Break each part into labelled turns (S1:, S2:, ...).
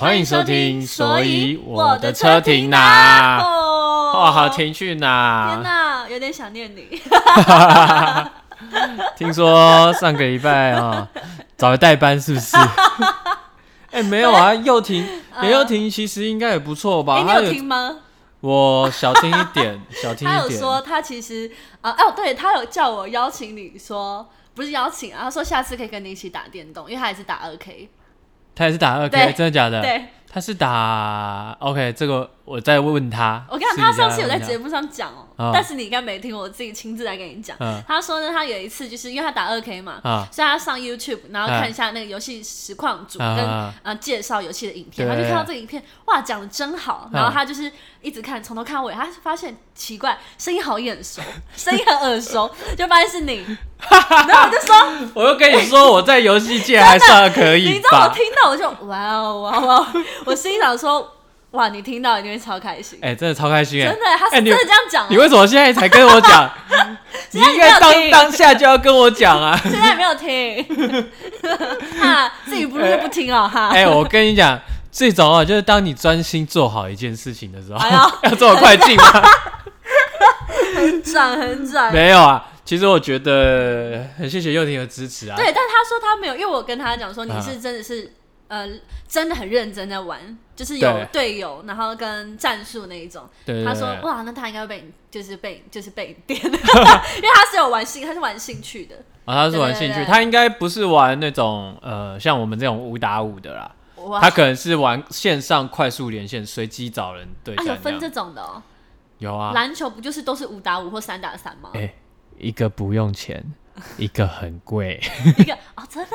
S1: 欢迎收听，所以我的车停哪？
S2: 哦，
S1: 好停去哪
S2: 天
S1: 哪？
S2: 有点想念你。
S1: 听说上个礼拜啊，找了代班是不是？哎、没有啊，又停，连又停，其实应该也不错吧？
S2: 哎，你有停吗？
S1: 我小听一点，小听一点。
S2: 他有说他其实啊哦，对他有叫我邀请你说，不是邀请啊，他说下次可以跟你一起打电动，因为他也是打二 K。
S1: 他也是打二 K，真的假的？
S2: 对，
S1: 他是打 OK，这个我再问问他。
S2: 我跟你讲，他上次有在节目上讲哦、
S1: 嗯
S2: 但是你应该没听，我自己亲自来跟你讲。
S1: 嗯
S2: 他说呢，他有一次就是因为他打二 K 嘛，
S1: 啊。
S2: 所以他上 YouTube，然后
S1: 嗯
S2: 看一下那个游戏实况组跟、
S1: 啊。
S2: 呃介绍游戏的影片，他就看到这个影片，哇，讲的真好，
S1: 嗯
S2: 然后他就是一直看，从头看到尾，他发现奇怪，声音好眼熟，声音很耳熟，就发现是你，然后我就说，
S1: 我又跟你说，我在游戏界还算可以
S2: 你知道我？听到我就哇哦哇哦，我心想说，哇，你听到一定会超开心，
S1: 哎、真的超开心哎、
S2: 真的，他是真的这样讲、哦
S1: 你为什么现在才跟我讲？你应该当当下就要跟我讲啊！
S2: 现在没有听，哈，自己不录就不听哦，哈。
S1: 哎、我跟你讲，最重要的就是当你专心做好一件事情的时候，
S2: 哎
S1: 要这么快进吗？
S2: 很转很转。
S1: 没有啊，其实我觉得很谢谢佑婷的支持啊。
S2: 对，但他说他没有，因为我跟他讲说你
S1: 啊
S2: 是真的是、呃真的很认真在玩，就是有队友，然后跟战术那一种。
S1: 对
S2: 他说哇，那他应该会被就是被就是被你电，因为他是有玩兴，他是玩兴趣的。
S1: 啊，他是玩兴趣，他应该不是玩那种呃像我们这种五打五的啦，
S2: 哇，
S1: 他可能是玩线上快速连线，随机找人对
S2: 啊有分
S1: 这
S2: 种的哦。
S1: 有啊，
S2: 篮球不就是都是五打五或三打三吗？
S1: 哎、一个不用钱，一个很贵。
S2: 一个哦，真的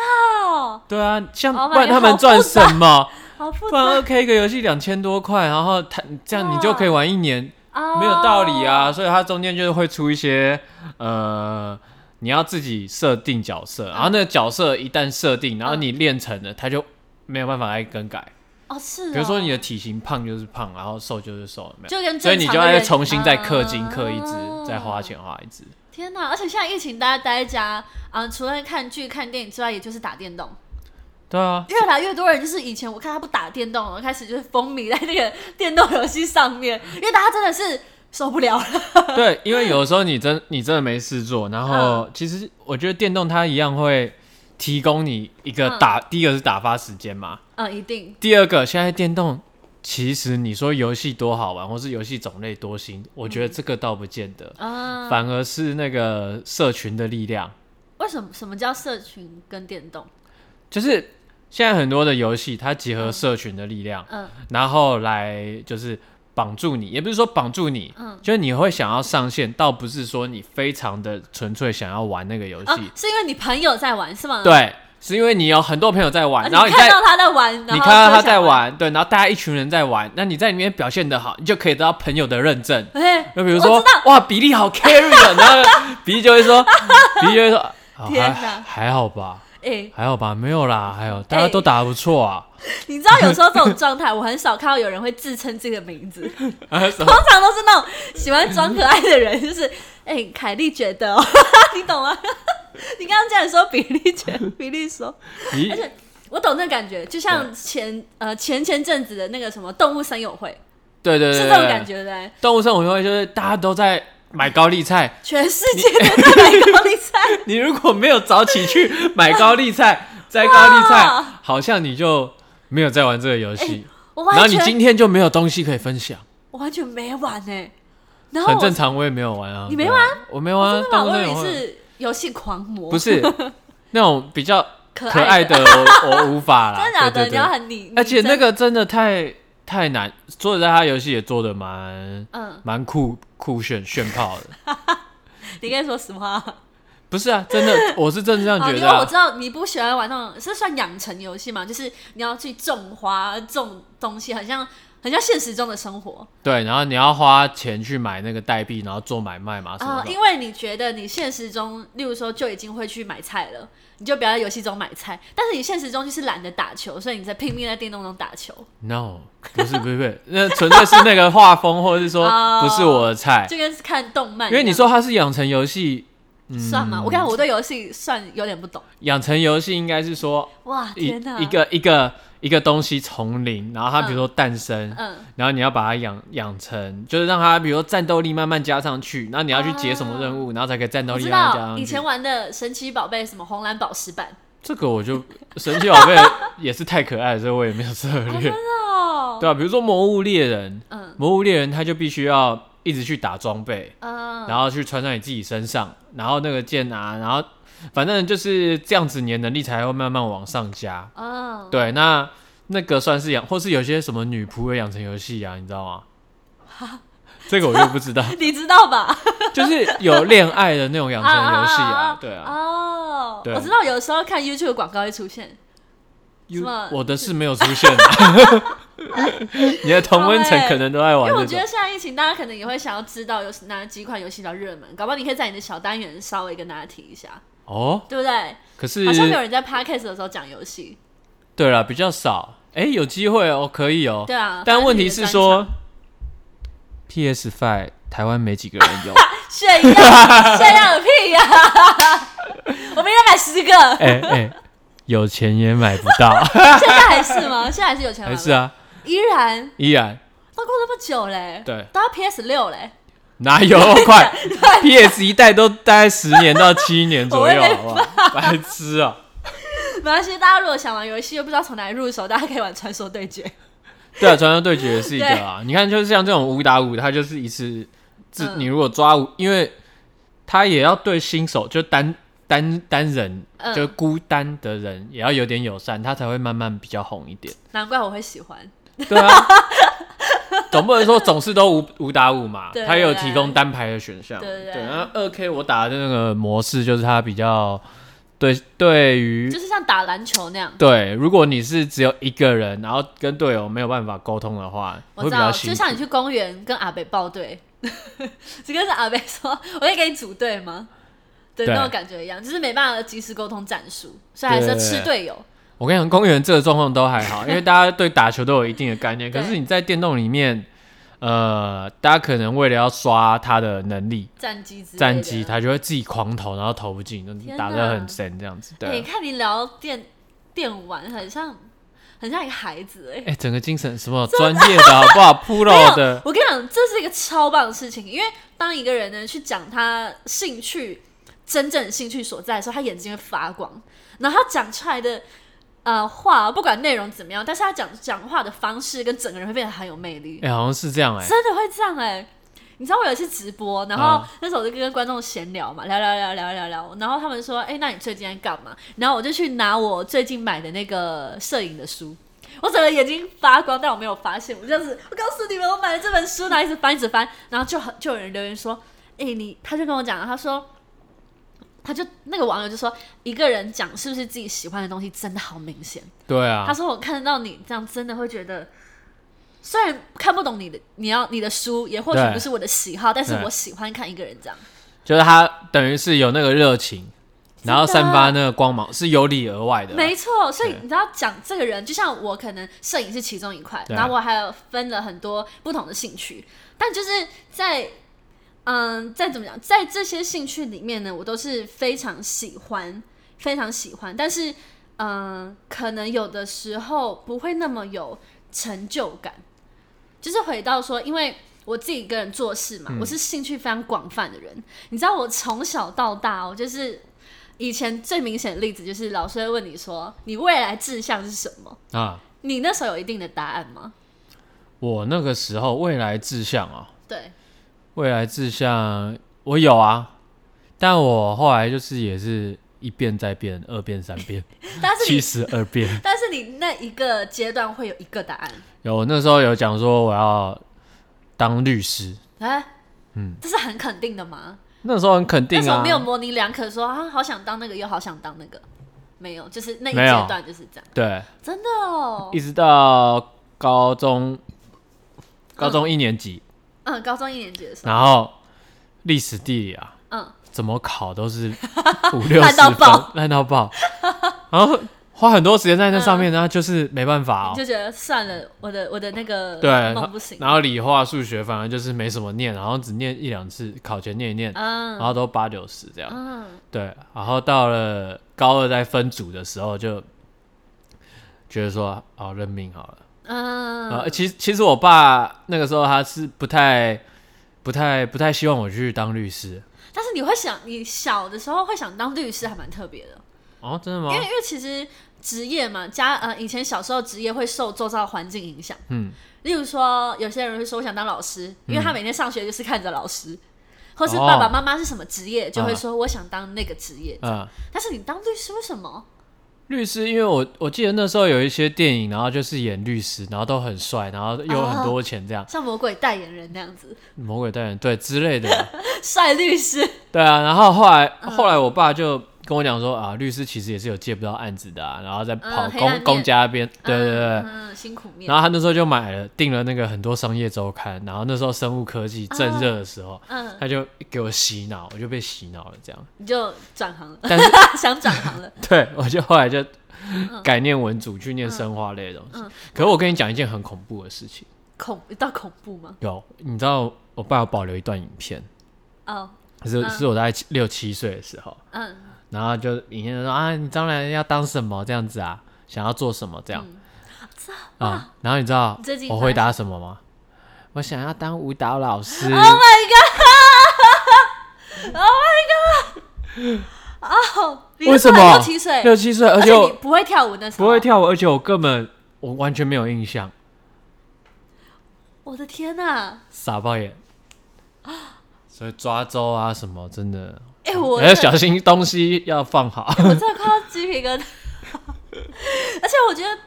S2: 哦，
S1: 对啊，像
S2: Oh
S1: 不然他们赚什么？
S2: 好复
S1: 不然二 k 一个游戏两千多块，然后他这样你就可以玩一年，
S2: 哦
S1: 没有道理啊。所以它中间就是会出一些呃，你要自己设定角色，然后那个角色一旦设定，然后你练成了，它就没有办法再更改。
S2: 哦，是哦。
S1: 比如说你的体型胖就是胖，然后瘦就是瘦，有没有？
S2: 就跟
S1: 所以你就要重新再氪金氪一只，
S2: 啊
S1: 再花钱花一只。
S2: 天哪！而且现在疫情，大家待在家啊、除了看剧、看电影之外，也就是打电动。
S1: 对啊，
S2: 越来越多人就是以前我看他不打电动了，开始就是风靡在那个电动游戏上面，因为大家真的是受不了了。
S1: 对，因为有的时候你真你真的没事做，然
S2: 嗯
S1: 后其实我觉得电动它一样会提供你一个
S2: 嗯
S1: 打，第一个是打发时间嘛，
S2: 嗯，一定。
S1: 第二个现在电动其实你说游戏多好玩，或是游戏种类多新，我觉得这个倒不见得，
S2: 嗯，
S1: 反而是那个社群的力量，
S2: 为什么？什么叫社群跟电动？
S1: 就是现在很多的游戏它结合社群的力量，
S2: 嗯。
S1: 然后来就是。绑住你，也不是说绑住你，
S2: 嗯。
S1: 就是你会想要上线，倒不是说你非常的纯粹想要玩那个游戏，
S2: 啊，是因为你朋友在玩是吗？
S1: 对，是因为你有很多朋友在玩，
S2: 啊，
S1: 然后你
S2: 看到他在玩，
S1: 你看到他在，玩，对，然后大家一群人在玩，那你在里面表现的好，你就可以得到朋友的认证。
S2: 哎，
S1: 就比如说哇，比利好 carry 啊，然后比利就会说，比利就会说，哦
S2: 天
S1: 还
S2: 哪
S1: 还好吧，
S2: 哎，
S1: 还好吧，没有啦，还有大家都打得不错啊。
S2: 你知道有时候这种状态，我很少看到有人会自称这个名字，通？常都是那种喜欢装可爱的人，就是哎、凯莉觉得、哦，你懂吗？你刚刚竟然说比利觉得，比例说，
S1: 比
S2: 而且我懂那个感觉，就像前呃前前阵子的那个什么动物森友会，
S1: 对对对，
S2: 是这种感觉对？
S1: 动物生友会就是大家都在买高丽菜，
S2: 全世界都在买高丽菜，
S1: 你 如果没有早起去买高丽菜，摘高丽菜，好像你就没有在玩这个游戏。然后你今天就没有东西可以分享，
S2: 我完全没玩呢、然后
S1: 很正常，我也没有玩啊。
S2: 你没
S1: 对啊？我没玩啊，
S2: 真的吗？我以为
S1: 动物森友会
S2: 是游戏狂魔，
S1: 不是那种比较
S2: 可
S1: 可爱的，我我无法啦。
S2: 真的假的？
S1: 对对
S2: 你要，很你，
S1: 而且那个真的太太难，说实在，他游戏也做的蛮
S2: 嗯，
S1: 蛮酷酷炫炫炮的。
S2: 你可以说实话。
S1: 不是啊，真的，我是真的这样
S2: 啊，
S1: 觉得啊
S2: 因为我知。道你不喜欢玩那种是算养成游戏嘛，就是你要去种花、种东西，好像很像现实中的生活
S1: 对，然后你要花钱去买那个代币，然后做买卖嘛什
S2: 啊、
S1: 么的。
S2: 因为你觉得你现实中，例如说就已经会去买菜了，你就不要在游戏中买菜，但是你现实中就是懒得打球，所以你在拼命在电动中打球
S1: ，No，不是不是不是，那纯粹是那个画风，或者是说
S2: 哦
S1: 不是我的菜。
S2: 就跟看动漫。
S1: 因为你说它是养成游戏，
S2: 算吗？我看我对游戏算有点不懂。
S1: 养成游戏应该是说
S2: 哇，天哪！
S1: 一个一个一个东西从零，然后它比如说诞生，
S2: 嗯，
S1: 然后你要把它养养成，就是让它比如说战斗力慢慢加上去，然后你要去解什么任务，然后才可以战斗力慢慢加上去。
S2: 以前玩的神奇宝贝什么红蓝宝石版
S1: 这个我就 神奇宝贝也是太可爱了，所以我也没有涉猎。
S2: 哦，
S1: 对啊，比如说魔物猎人，
S2: 嗯
S1: 魔物猎人他就必须要一直去打装备，
S2: 嗯，
S1: 然后去穿在你自己身上，然后那个剑啊，然后反正就是这样子，你的能力才会慢慢往上加。
S2: 嗯，
S1: 对，那那个算是养，或是有些什么女仆的养成游戏啊，你知道吗？这个我又不知道，
S2: 你知道吧？
S1: 就是有恋爱的那种养成游戏
S2: 啊
S1: 对啊。
S2: 哦，我知道，有时候看 YouTube 的广告会出现，什么
S1: 我的是没有出现的，你的同温层可能都在
S2: 因
S1: 玩这种。
S2: 为我觉得现在疫情，大家可能也会想要知道有哪几款游戏比较热门，搞不好你可以在你的小单元稍微跟大家提一下，
S1: 哦，
S2: 对不对？
S1: 可是
S2: 好像没有人在 Podcast 的时候讲游戏，
S1: 对了，比较少。哎，有机会哦，可以哦。
S2: 对啊。
S1: 但问题是说，PS Five 台湾没几个人有。
S2: 炫耀炫耀个屁呀、我们应该买十个，
S1: 哎哎，有钱也买不到，
S2: 现在还是吗？现在还是有钱
S1: 还是，啊，
S2: 依然
S1: 依然
S2: 都过那么久嘞，
S1: 对，
S2: 都要 PS 六嘞，
S1: 哪有 快？PS 一代都大概十年到七年左右，好不好？白痴啊！
S2: 没关系，大家如果想玩游戏又不知道从哪里入手，大家可以玩传说对决。
S1: 对啊，传说对决也是一个啊。你看，就是像这种五打五，它就是一次，自
S2: 嗯
S1: 你如果抓五，因为他也要对新手，就单单单人，
S2: 嗯
S1: 就孤单的人，也要有点友善，他才会慢慢比较红一点。
S2: 难怪我会喜欢。
S1: 对啊，总不能说总是都五五打五嘛，
S2: 对
S1: 它也有提供单排的选项。
S2: 对对对
S1: 然后二 K 我打的那个模式就是它比较对对于
S2: 就是像打篮球那样。
S1: 对，如果你是只有一个人，然后跟队友没有办法沟通的话，会
S2: 我知道。就像你去公园跟阿北报队，就跟阿北说：“我可以给你组队吗？”
S1: 对
S2: 那种感觉一样，就是没办法及时沟通战术，所以还是要吃队友。
S1: 我跟你讲，公园这个状况都还好，因为大家对打球都有一定的概念。可是你在电动里面，呃，大家可能为了要刷他的能力、
S2: 战机之类的
S1: 战绩，他就会自己狂投，然后投不进，
S2: 天
S1: 打得很深这样子。对
S2: 你看你聊电电玩，很像很像一个孩子哎、
S1: 哎、整个精神什么专业的好不好？Pro
S2: 没有
S1: 的，
S2: 我跟你讲，这是一个超棒的事情，因为当一个人呢去讲他兴趣真正的兴趣所在的时候，他眼睛会发光，然后他讲出来的呃话，不管内容怎么样，但是他讲讲话的方式跟整个人会变得很有魅力，
S1: 哎、好像是这样哎、
S2: 真的会这样哎、你知道我有一次直播，然后
S1: 嗯
S2: 那时候我就跟观众闲聊嘛，聊聊聊聊聊聊，然后他们说：“哎、那你最近在干嘛？”然后我就去拿我最近买的那个摄影的书，我整个眼睛发光，但我没有发现，我这样子，我告诉你们，我买了这本书，然后一直翻一直翻，然后就很就有人留言说：“哎、你，他就跟我讲，他说。”他就那个网友就说，一个人讲是不是自己喜欢的东西，真的好明显。
S1: 对啊
S2: 他，说我看到你这样，真的会觉得，虽然看不懂你的你要你的书，也或许不是我的喜好，但是我喜欢看一个人这样。
S1: 就是他等于是有那个热情，然后散发那个光芒，是由里而外的啦。
S2: 没错，所以你知道讲这个人，就像我可能摄影是其中一块，然后我还有分了很多不同的兴趣，但就是在嗯，再怎么讲，在这些兴趣里面呢，我都是非常喜欢，非常喜欢，但是嗯，可能有的时候不会那么有成就感，就是回到说，因为。我自己一个人做事嘛，我是兴趣非常广泛的人。你知道，我从小到大，我就是以前最明显的例子就是老师会问你说你未来志向是什么？
S1: 啊，
S2: 你那时候有一定的答案吗？
S1: 我那个时候未来志向啊，
S2: 对，
S1: 未来志向我有啊，但我后来就是也是一变再变，二变三变，
S2: 但是你
S1: 七十二变。
S2: 但是你那一个阶段会有一个答案，
S1: 有我那时候有讲说我要当律师，
S2: 哎、
S1: 嗯，
S2: 这是很肯定的吗？
S1: 那时候很肯定啊。
S2: 那时候没，有模棱两可说啊，好想当那个，又好想当那个，没有，就是那一阶段就是这样，
S1: 对，
S2: 真的哦。
S1: 一。直到高中高中一年级，
S2: 嗯，高中一年级的时候，
S1: 然后历史地理啊，
S2: 嗯，
S1: 怎么考都是 五六
S2: 烂
S1: 十分烂到爆，然后花很多时间在那上面，然后就是没办法哦。
S2: 就觉得算了，我的我的那个
S1: 对
S2: 梦不行，
S1: 然后理化、数学反而就是没什么念，然后只念一两次，考前念一念，
S2: 嗯。
S1: 然后都八九十这样。
S2: 嗯。
S1: 对，然后到了高二在分组的时候，就觉得说，哦，认命好了。
S2: 嗯，
S1: 呃，其实其实我爸那个时候他是不太、不太、不太希望我去当律师。
S2: 但是你会想，你小的时候会想当律师，还蛮特别的，
S1: 哦，真的吗
S2: 因为？因为其实职业嘛，家呃以前小时候职业会受周遭环境影响，
S1: 嗯，
S2: 例如说有些人会说我想当老师，因为他每天上学就是看着老师。或是
S1: 哦
S2: 爸爸妈妈是什么职业，就会说我想当那个职业。
S1: 嗯、
S2: 但是你当律师为什么？
S1: 律师，因为我我记得那时候有一些电影，然后就是演律师，然后都很帅，然后又有很多钱这样，
S2: 像魔鬼代言人那样子，
S1: 魔鬼代言对之类的。
S2: 帅律师。
S1: 对啊，然后后来
S2: 嗯
S1: 后来我爸就跟我讲说啊，律师其实也是有接不到案子的啊，然后再跑公、公家边，对对对。
S2: 嗯，嗯辛苦面。
S1: 然后他那时候就买了订了那个很多商业周刊，然后那时候生物科技正热的时候，
S2: 嗯，
S1: 他就给我洗脑，我就被洗脑了这样。
S2: 你就转行了，
S1: 但是
S2: 想转行了。
S1: 对我就后来就改念文组去念生化类的东西。
S2: 嗯
S1: 可是我跟你讲一件很恐怖的事情，
S2: 恐到恐怖吗？
S1: 有你知道我爸有保留一段影片，
S2: 哦，
S1: 是、
S2: 嗯
S1: 是我在七六七岁的时候，
S2: 嗯，
S1: 然后就影片就说啊，你将来要当什么这样子啊，想要做什么这样
S2: 嗯
S1: 啊、然后你知道我回答什么吗？我想要当舞蹈老师。
S2: Oh my god！Oh my god！哦，你
S1: 为什么
S2: 六七岁，
S1: 六七岁，而
S2: 而且你不会跳舞那时候，
S1: 不会。跳舞，而且我根本我完全没有印象，
S2: 我的天哪！
S1: 傻爆眼。所以抓周啊什么，真的
S2: 哎，我
S1: 要小心东西要放好。
S2: 我真的看到鸡皮疙瘩。而且我觉得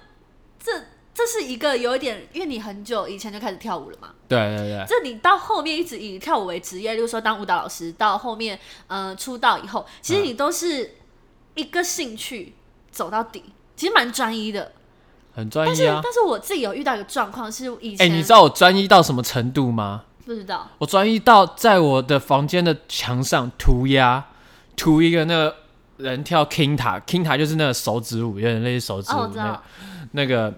S2: 这这是一个有一点，因为你很久以前就开始跳舞了嘛，
S1: 对对对，
S2: 这你到后面一直以跳舞为职业，例如说当舞蹈老师，到后面嗯、呃出道以后，其实你都是一个兴趣走到底，其实蛮专一的。
S1: 很专
S2: 但是、
S1: 一啊。
S2: 但是我自己有遇到一个状况，是以前
S1: 哎、
S2: 前、
S1: 你知道我专一到什么程度吗？
S2: 不知道。
S1: 我专一到在我的房间的墙上涂鸦，涂一个那个人跳 king 塔，king 塔就是那个手指舞，有点类似手指
S2: 哦，
S1: 舞、
S2: 我知道，
S1: 那个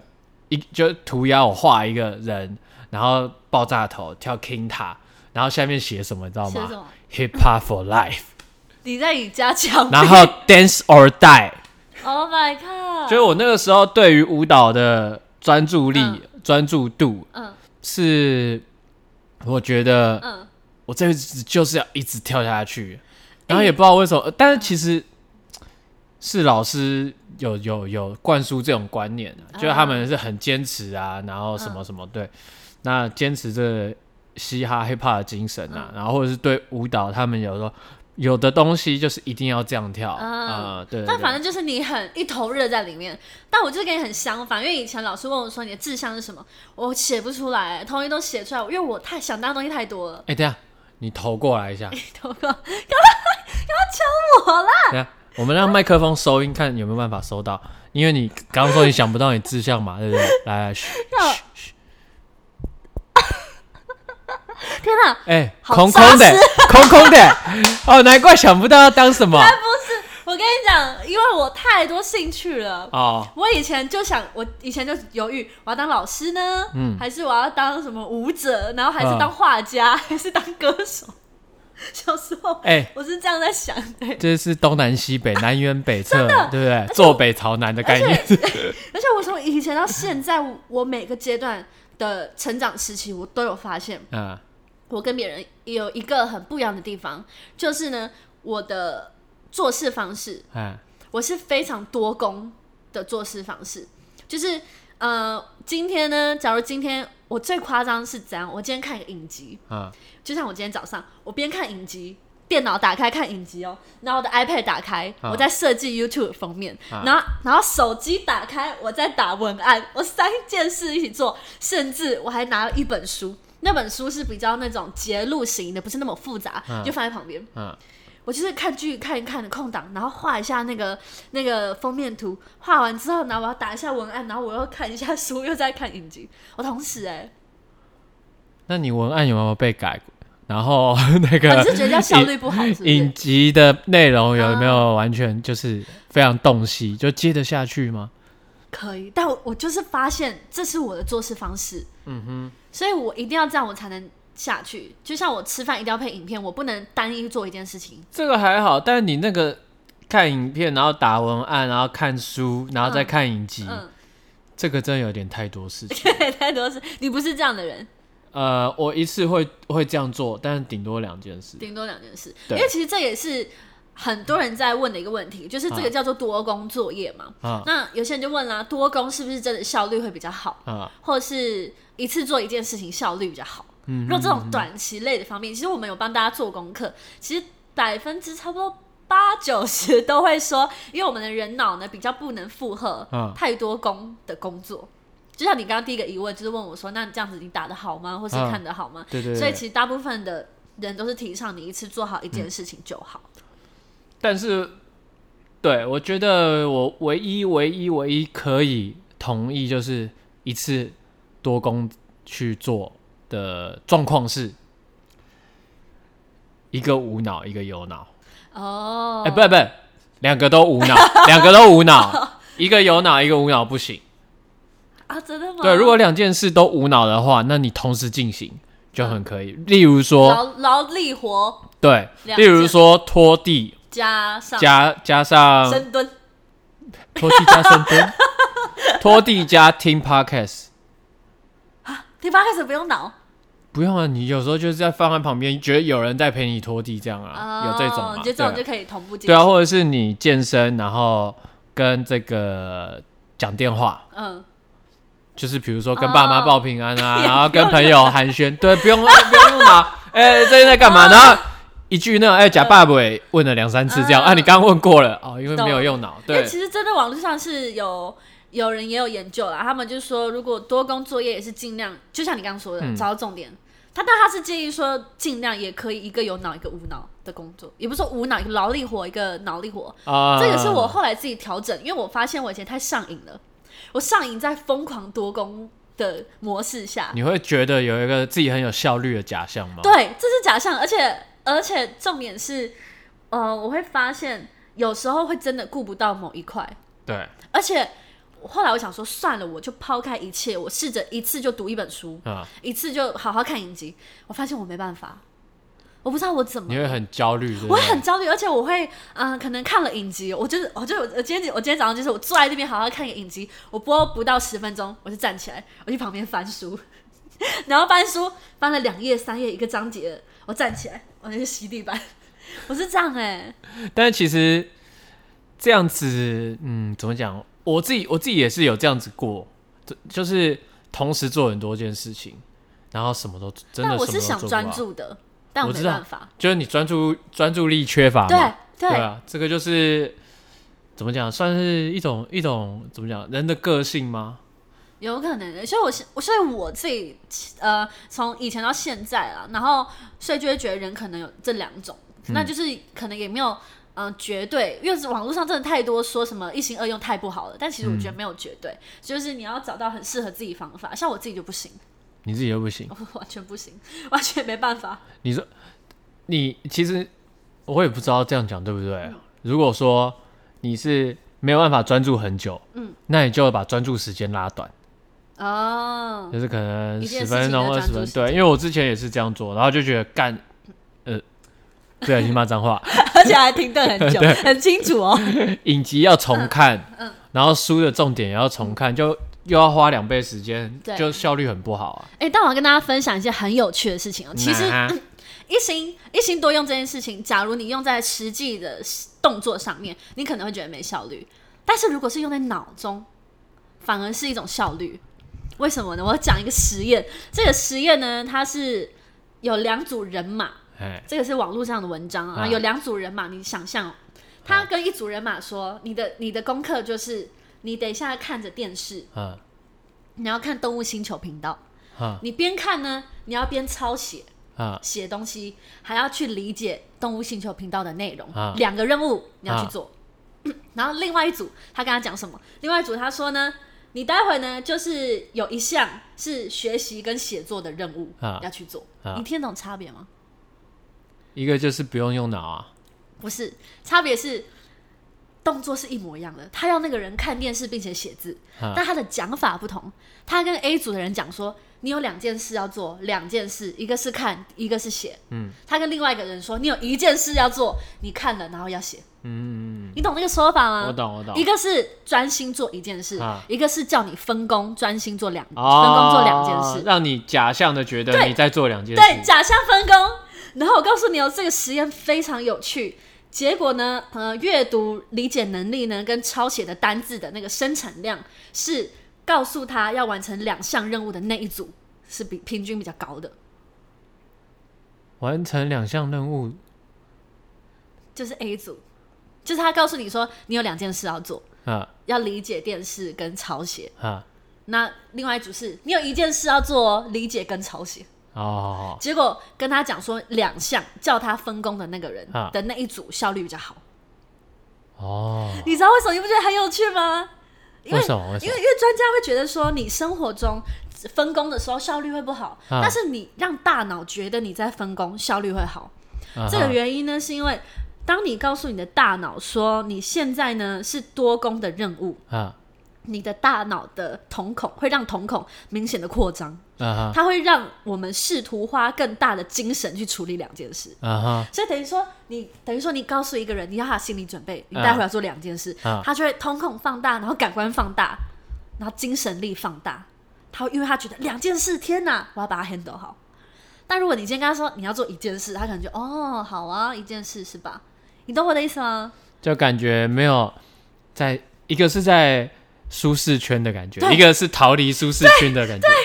S1: 一就涂鸦，我画一个人，然后爆炸头跳 king 塔，然后下面写什么你知道吗？？Hip Hop for Life，
S2: 你在你家墙
S1: 然后 Dance or
S2: Die，，Oh my god！
S1: 就是我那个时候对于舞蹈的专注力、
S2: 嗯。
S1: 专注度
S2: 嗯。
S1: 是，我觉得
S2: 嗯，
S1: 我这辈子就是要一直跳下去，然后也不知道为什么，呃但是其实是老师有有有灌输这种观念的，就是他们是很坚持啊，然后什么什么对，那坚持这个嘻哈 hip hop 的精神啊，然后或者是对舞蹈，他们有说有的东西就是一定要这样跳，
S2: 嗯
S1: 啊，对
S2: 但反正就是你很一头热在里面，但我就是跟你很相反，因为以前老师问我说你的志向是什么，我写不出来，统一都写出来，因为我太想当的东西太多了。
S1: 哎、等一下你投过来一下，
S2: 头 哥，干嘛干嘛抢我啦？
S1: 等一下我们让麦克风收音，看有没有办法收到，因为你刚刚说你想不到你志向嘛，对不对？来来，嘘
S2: 要
S1: 嘘嘘，
S2: 天哪！
S1: 哎、
S2: 好
S1: 空空的，空空的，哦，难怪想不到要当什么
S2: 我跟你讲，因为我太多兴趣了。
S1: 哦，
S2: 我以前就想，我以前就犹豫，我要当老师呢，
S1: 嗯
S2: 还是我要当什么舞者，然后还是
S1: 嗯
S2: 当画家，还是当歌手？小时候
S1: 哎、
S2: 我是这样在想的。
S1: 这是东南西北、南辕北辙，对不对？坐北朝南的概念。
S2: 而且我从以前到现在，我每个阶段的成长时期，我都有发现，
S1: 嗯，
S2: 我跟别人有一个很不一样的地方，就是呢，我的做事方式，
S1: 嗯，
S2: 我是非常多功的做事方式，就是呃，今天呢，假如今天我最夸张是怎样？我今天看一个影集，
S1: 嗯，
S2: 就像我今天早上，我边看影集，电脑打开看影集哦，然后我的 iPad 打开，
S1: 啊
S2: 我在设计 YouTube 封面，
S1: 啊
S2: 然后然后手机打开，我在打文案，我三件事一起做，甚至我还拿了一本书，那本书是比较那种节录型的，不是那么复杂，
S1: 嗯
S2: 就放在旁边。
S1: 嗯，
S2: 我就是看剧看一看的空档，然后画一下那个那个封面图，画完之后，然后我要打一下文案，然后我又看一下书，又在看影集。我同时哎、
S1: 那你文案有没有被改？然后 那
S2: 啊
S1: 个
S2: 你是觉得效率不好，是不
S1: 影？集的内容有没
S2: 啊
S1: 有完全就是非常洞悉，就接得下去吗？
S2: 可以，但我我就是发现这是我的做事方式，
S1: 嗯哼，
S2: 所以我一定要这样，我才能下去。就像我吃饭一定要配影片，我不能单一做一件事情。
S1: 这个还好，但你那个看影片，然后打文案，然后看书，然后再看影集，
S2: 嗯，
S1: 这个真的有点太多事情。
S2: 对，太多事，你不是这样的人，
S1: 呃，我一次会会这样做，但是顶多两件事。
S2: 顶多两件事。因
S1: 对
S2: 为其实这也是很多人在问的一个问题，就是这个
S1: 啊
S2: 叫做多工作业嘛。
S1: 啊
S2: 那有些人就问啦，多工是不是真的效率会比较好，
S1: 啊，
S2: 或者是一次做一件事情效率比较好？
S1: 嗯
S2: 如果这种短期类的方面，其实我们有帮大家做功课，其实百分之差不多八九十都会说，因为我们的人脑呢比较不能负荷
S1: 嗯
S2: 太多工的工作。就像你刚刚第一个疑问，就是问我说：“那你这样子你打得好吗？或是
S1: 嗯
S2: 看得好吗？”
S1: 对对对。
S2: 所以其实大部分的人都是提倡你一次做好一件事情就好。
S1: 但是，对我觉得我唯一、唯一、唯一可以同意就是一次多工去做的状况是，一个无脑，一个有脑。
S2: 哦，
S1: 哎、不不，两个都无脑，两个都无脑，一个有脑，一个无脑不行。
S2: 啊，真的吗？
S1: 对，如果两件事都无脑的话，那你同时进行就很可以。例如说，
S2: 劳劳力活
S1: 对，例如说拖地
S2: 加上
S1: 加加上
S2: 深蹲，
S1: 拖地加深蹲，拖地加听 podcast
S2: 啊，听 podcast 不用脑？
S1: 不用啊，你有时候就是在放在旁边，觉得有人在陪你拖地这样啊，有这种嘛？
S2: 哦就这种
S1: 对啊。
S2: 就可以同步进
S1: 对啊，或者是你健身，然后跟这个讲电话，
S2: 嗯，
S1: 就是比如说跟爸妈
S2: 哦。
S1: 报平安啊，然后跟朋友寒暄，对，不用不用用脑，哎、最近在干嘛？然后一句那种哎假爸爸问了两三次这样、
S2: 嗯。
S1: 啊，你刚刚问过了哦，因为没有用脑，对，
S2: 其实真的网络上是有有人也有研究啦，他们就是说如果多工作业也是尽量，就像你刚刚说的，
S1: 嗯。
S2: 找到重点。他但他是建议说，尽量也可以一个有脑一个无脑的工作，也不是说无脑一个劳力活一个脑力活，
S1: 啊。
S2: 这个是我后来自己调整，因为我发现我以前太上瘾了，我上瘾在疯狂多工的模式下，
S1: 你会觉得有一个自己很有效率的假象吗？
S2: 对，这是假象，而且而且重点是，呃，我会发现有时候会真的顾不到某一块，
S1: 对，
S2: 而且后来我想说，算了，我就抛开一切，我试着一次就读一本书，
S1: 啊，
S2: 一次就好好看影集，我发现我没办法，我不知道我怎么。
S1: 你会很焦虑，
S2: 我会很焦虑，而且我会，嗯、可能看了影集，我就是，我就我今天我今天早上就是我坐在那边好好看一个影集，我播不到十分钟，我就站起来，我去旁边翻书，然后翻书翻了两页三页一个章节，我站起来，我就去洗地板，我是这样哎、
S1: 但是其实这样子，嗯，怎么讲？我自己我自己也是有这样子过，就就是同时做很多件事情，然后什么都真的
S2: 但我是想专注的，但
S1: 我知道
S2: 办法，
S1: 就是你专注专注力缺乏嘛。
S2: 对对
S1: 啊，这个就是怎么讲，算是一种一种怎么讲人的个性吗？
S2: 有可能。的，所以我是，所以我自己呃，从以前到现在啊，然后所以就会觉得人可能有这两种，
S1: 嗯。
S2: 那就是可能也没有嗯、呃绝对，因为网络上真的太多说什么一心二用太不好了，但其实我觉得没有绝对，就是你要找到很适合自己方法，像我自己就不行，
S1: 你自己又不行，
S2: 完全不行，完全没办法。
S1: 你说你其实我也不知道这样讲对不对？如果说你是没有办法专注很久，
S2: 嗯，
S1: 那你就把专注时间拉短。
S2: 哦，
S1: 就是可能十分钟、二十分，对，因为我之前也是这样做，然后就觉得干，呃，不小心骂脏话，
S2: 而且还停顿很久，很清楚哦。
S1: 影集要重看，
S2: 嗯
S1: 然后书的重点也要重看，就又要花两倍时间，
S2: 对
S1: 就效率很不好啊。
S2: 哎、但我要跟大家分享一件很有趣的事情哦。其实
S1: 哪
S2: 一心一心多用这件事情，假如你用在实际的动作上面，你可能会觉得没效率。但是如果是用在脑中，反而是一种效率。为什么呢？我要讲一个实验。这个实验呢，它是有两组人马，
S1: 哎，
S2: 这个是网络上的文章啊，
S1: 啊
S2: 有两组人马，你想象哦，他跟一组人马说，你的你的功课就是你等一下看着电视，
S1: 嗯
S2: 你要看动物星球频道，
S1: 嗯
S2: 你边看呢，你要边抄写，
S1: 啊
S2: 写东西，还要去理解动物星球频道的内容，
S1: 啊
S2: 两个任务你要去
S1: 啊
S2: 做。然后另外一组他跟他讲什么？另外一组他说呢，你待会呢，就是有一项是学习跟写作的任务
S1: 啊
S2: 要去做，
S1: 啊
S2: 你听得懂差别吗？
S1: 一个就是不用用脑啊，
S2: 不是，差别是动作是一模一样的。他要那个人看电视并且写字，
S1: 啊
S2: 但他的讲法不同。他跟 A 组的人讲说，你有两件事要做，两件事，一个是看，一个是写。
S1: 嗯，
S2: 他跟另外一个人说，你有一件事要做，你看了然后要写。
S1: 嗯，
S2: 你懂那个说法吗？
S1: 我懂我懂
S2: 一个是专心做一件事，
S1: 啊
S2: 一个是叫你分工，专心做两、
S1: 哦，
S2: 分工做两件事。
S1: 让你假象的觉得
S2: 对
S1: 你在做两件事对，
S2: 假象分工。然后我告诉你哦，这个实验非常有趣。结果呢，呃，阅读理解能力呢，跟抄写的单字的那个生产量是告诉他要完成两项任务的那一组是比平均比较高的，
S1: 完成两项任务，
S2: 就是 A 组，就是他告诉你说你有两件事要做，
S1: 啊
S2: 要理解电视跟抄写。
S1: 啊，
S2: 那另外一组是你有一件事要做哦，理解跟抄写。
S1: 哦，
S2: 结果跟他讲说两项叫他分工的那个人
S1: 啊
S2: 的那一组效率比较好。
S1: 哦，
S2: 你知道为什么？你不觉得很有趣吗？因为
S1: 为什么？为什么
S2: 因为？因为专家会觉得说，你生活中分工的时候效率会不好，
S1: 啊
S2: 但是你让大脑觉得你在分工，效率会好。
S1: 啊
S2: 这个原因呢，是因为当你告诉你的大脑说你现在呢是多功的任务，
S1: 啊
S2: 你的大脑的瞳孔会让瞳孔明显的扩张，它会让我们试图花更大的精神去处理两件事。所以等于说，你等于说你告诉一个人，你要他心理准备，你待会要做两件事，
S1: 啊
S2: 他就会瞳孔放大，然后感官放大，然后精神力放大。他会因为他觉得两件事，天哪，我要把它 handle 好。但如果你今天跟他说你要做一件事，他可能就哦，好啊，一件事是吧？你懂我的意思吗？
S1: 就感觉没有在一个是在舒适圈的感觉，一个是逃离舒适圈的感觉。
S2: 对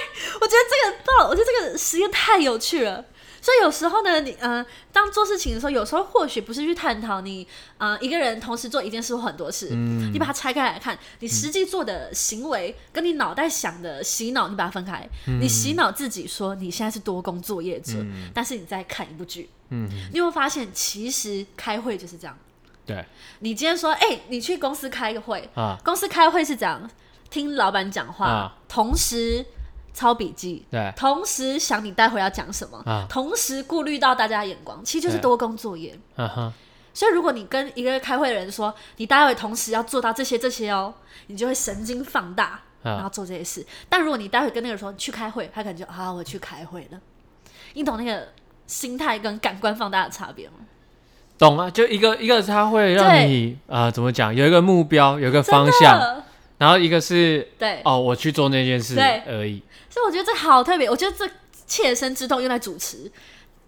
S2: 我觉得这个到，我觉得这个实验太有趣了。所以有时候呢，你呃，当做事情的时候，有时候或许不是去探讨你呃一个人同时做一件事或很多事，你把它拆开来看，你实际做的行为跟你脑袋想的洗脑，你把它分开。你洗脑自己说你现在是多工作业者，但是你在看一部剧，
S1: 嗯，
S2: 你有没有发现其实开会就是这样？
S1: 对。
S2: 你今天说，哎、你去公司开个会，
S1: 啊，
S2: 公司开会是这样，听老板讲话，
S1: 啊。
S2: 同时抄笔记，
S1: 对
S2: 同时想你待会要讲什么，
S1: 啊
S2: 同时顾虑到大家的眼光，其实就是多工作业。
S1: 嗯哼
S2: 所以，如果你跟一个开会的人说，你待会同时要做到这些这些哦，你就会神经放大，然后
S1: 啊
S2: 做这些事。但如果你待会跟那个人说你去开会，他可能就啊，我去开会了。你懂那个心态跟感官放大的差别吗？
S1: 懂啊，就一个一个是它会让你啊、怎么讲，有一个目标，有一个方向，然后一个是
S2: 对，
S1: 哦，我去做那件事
S2: 对
S1: 而已。
S2: 所以我觉得这好特别，我觉得这切身之痛用来主持，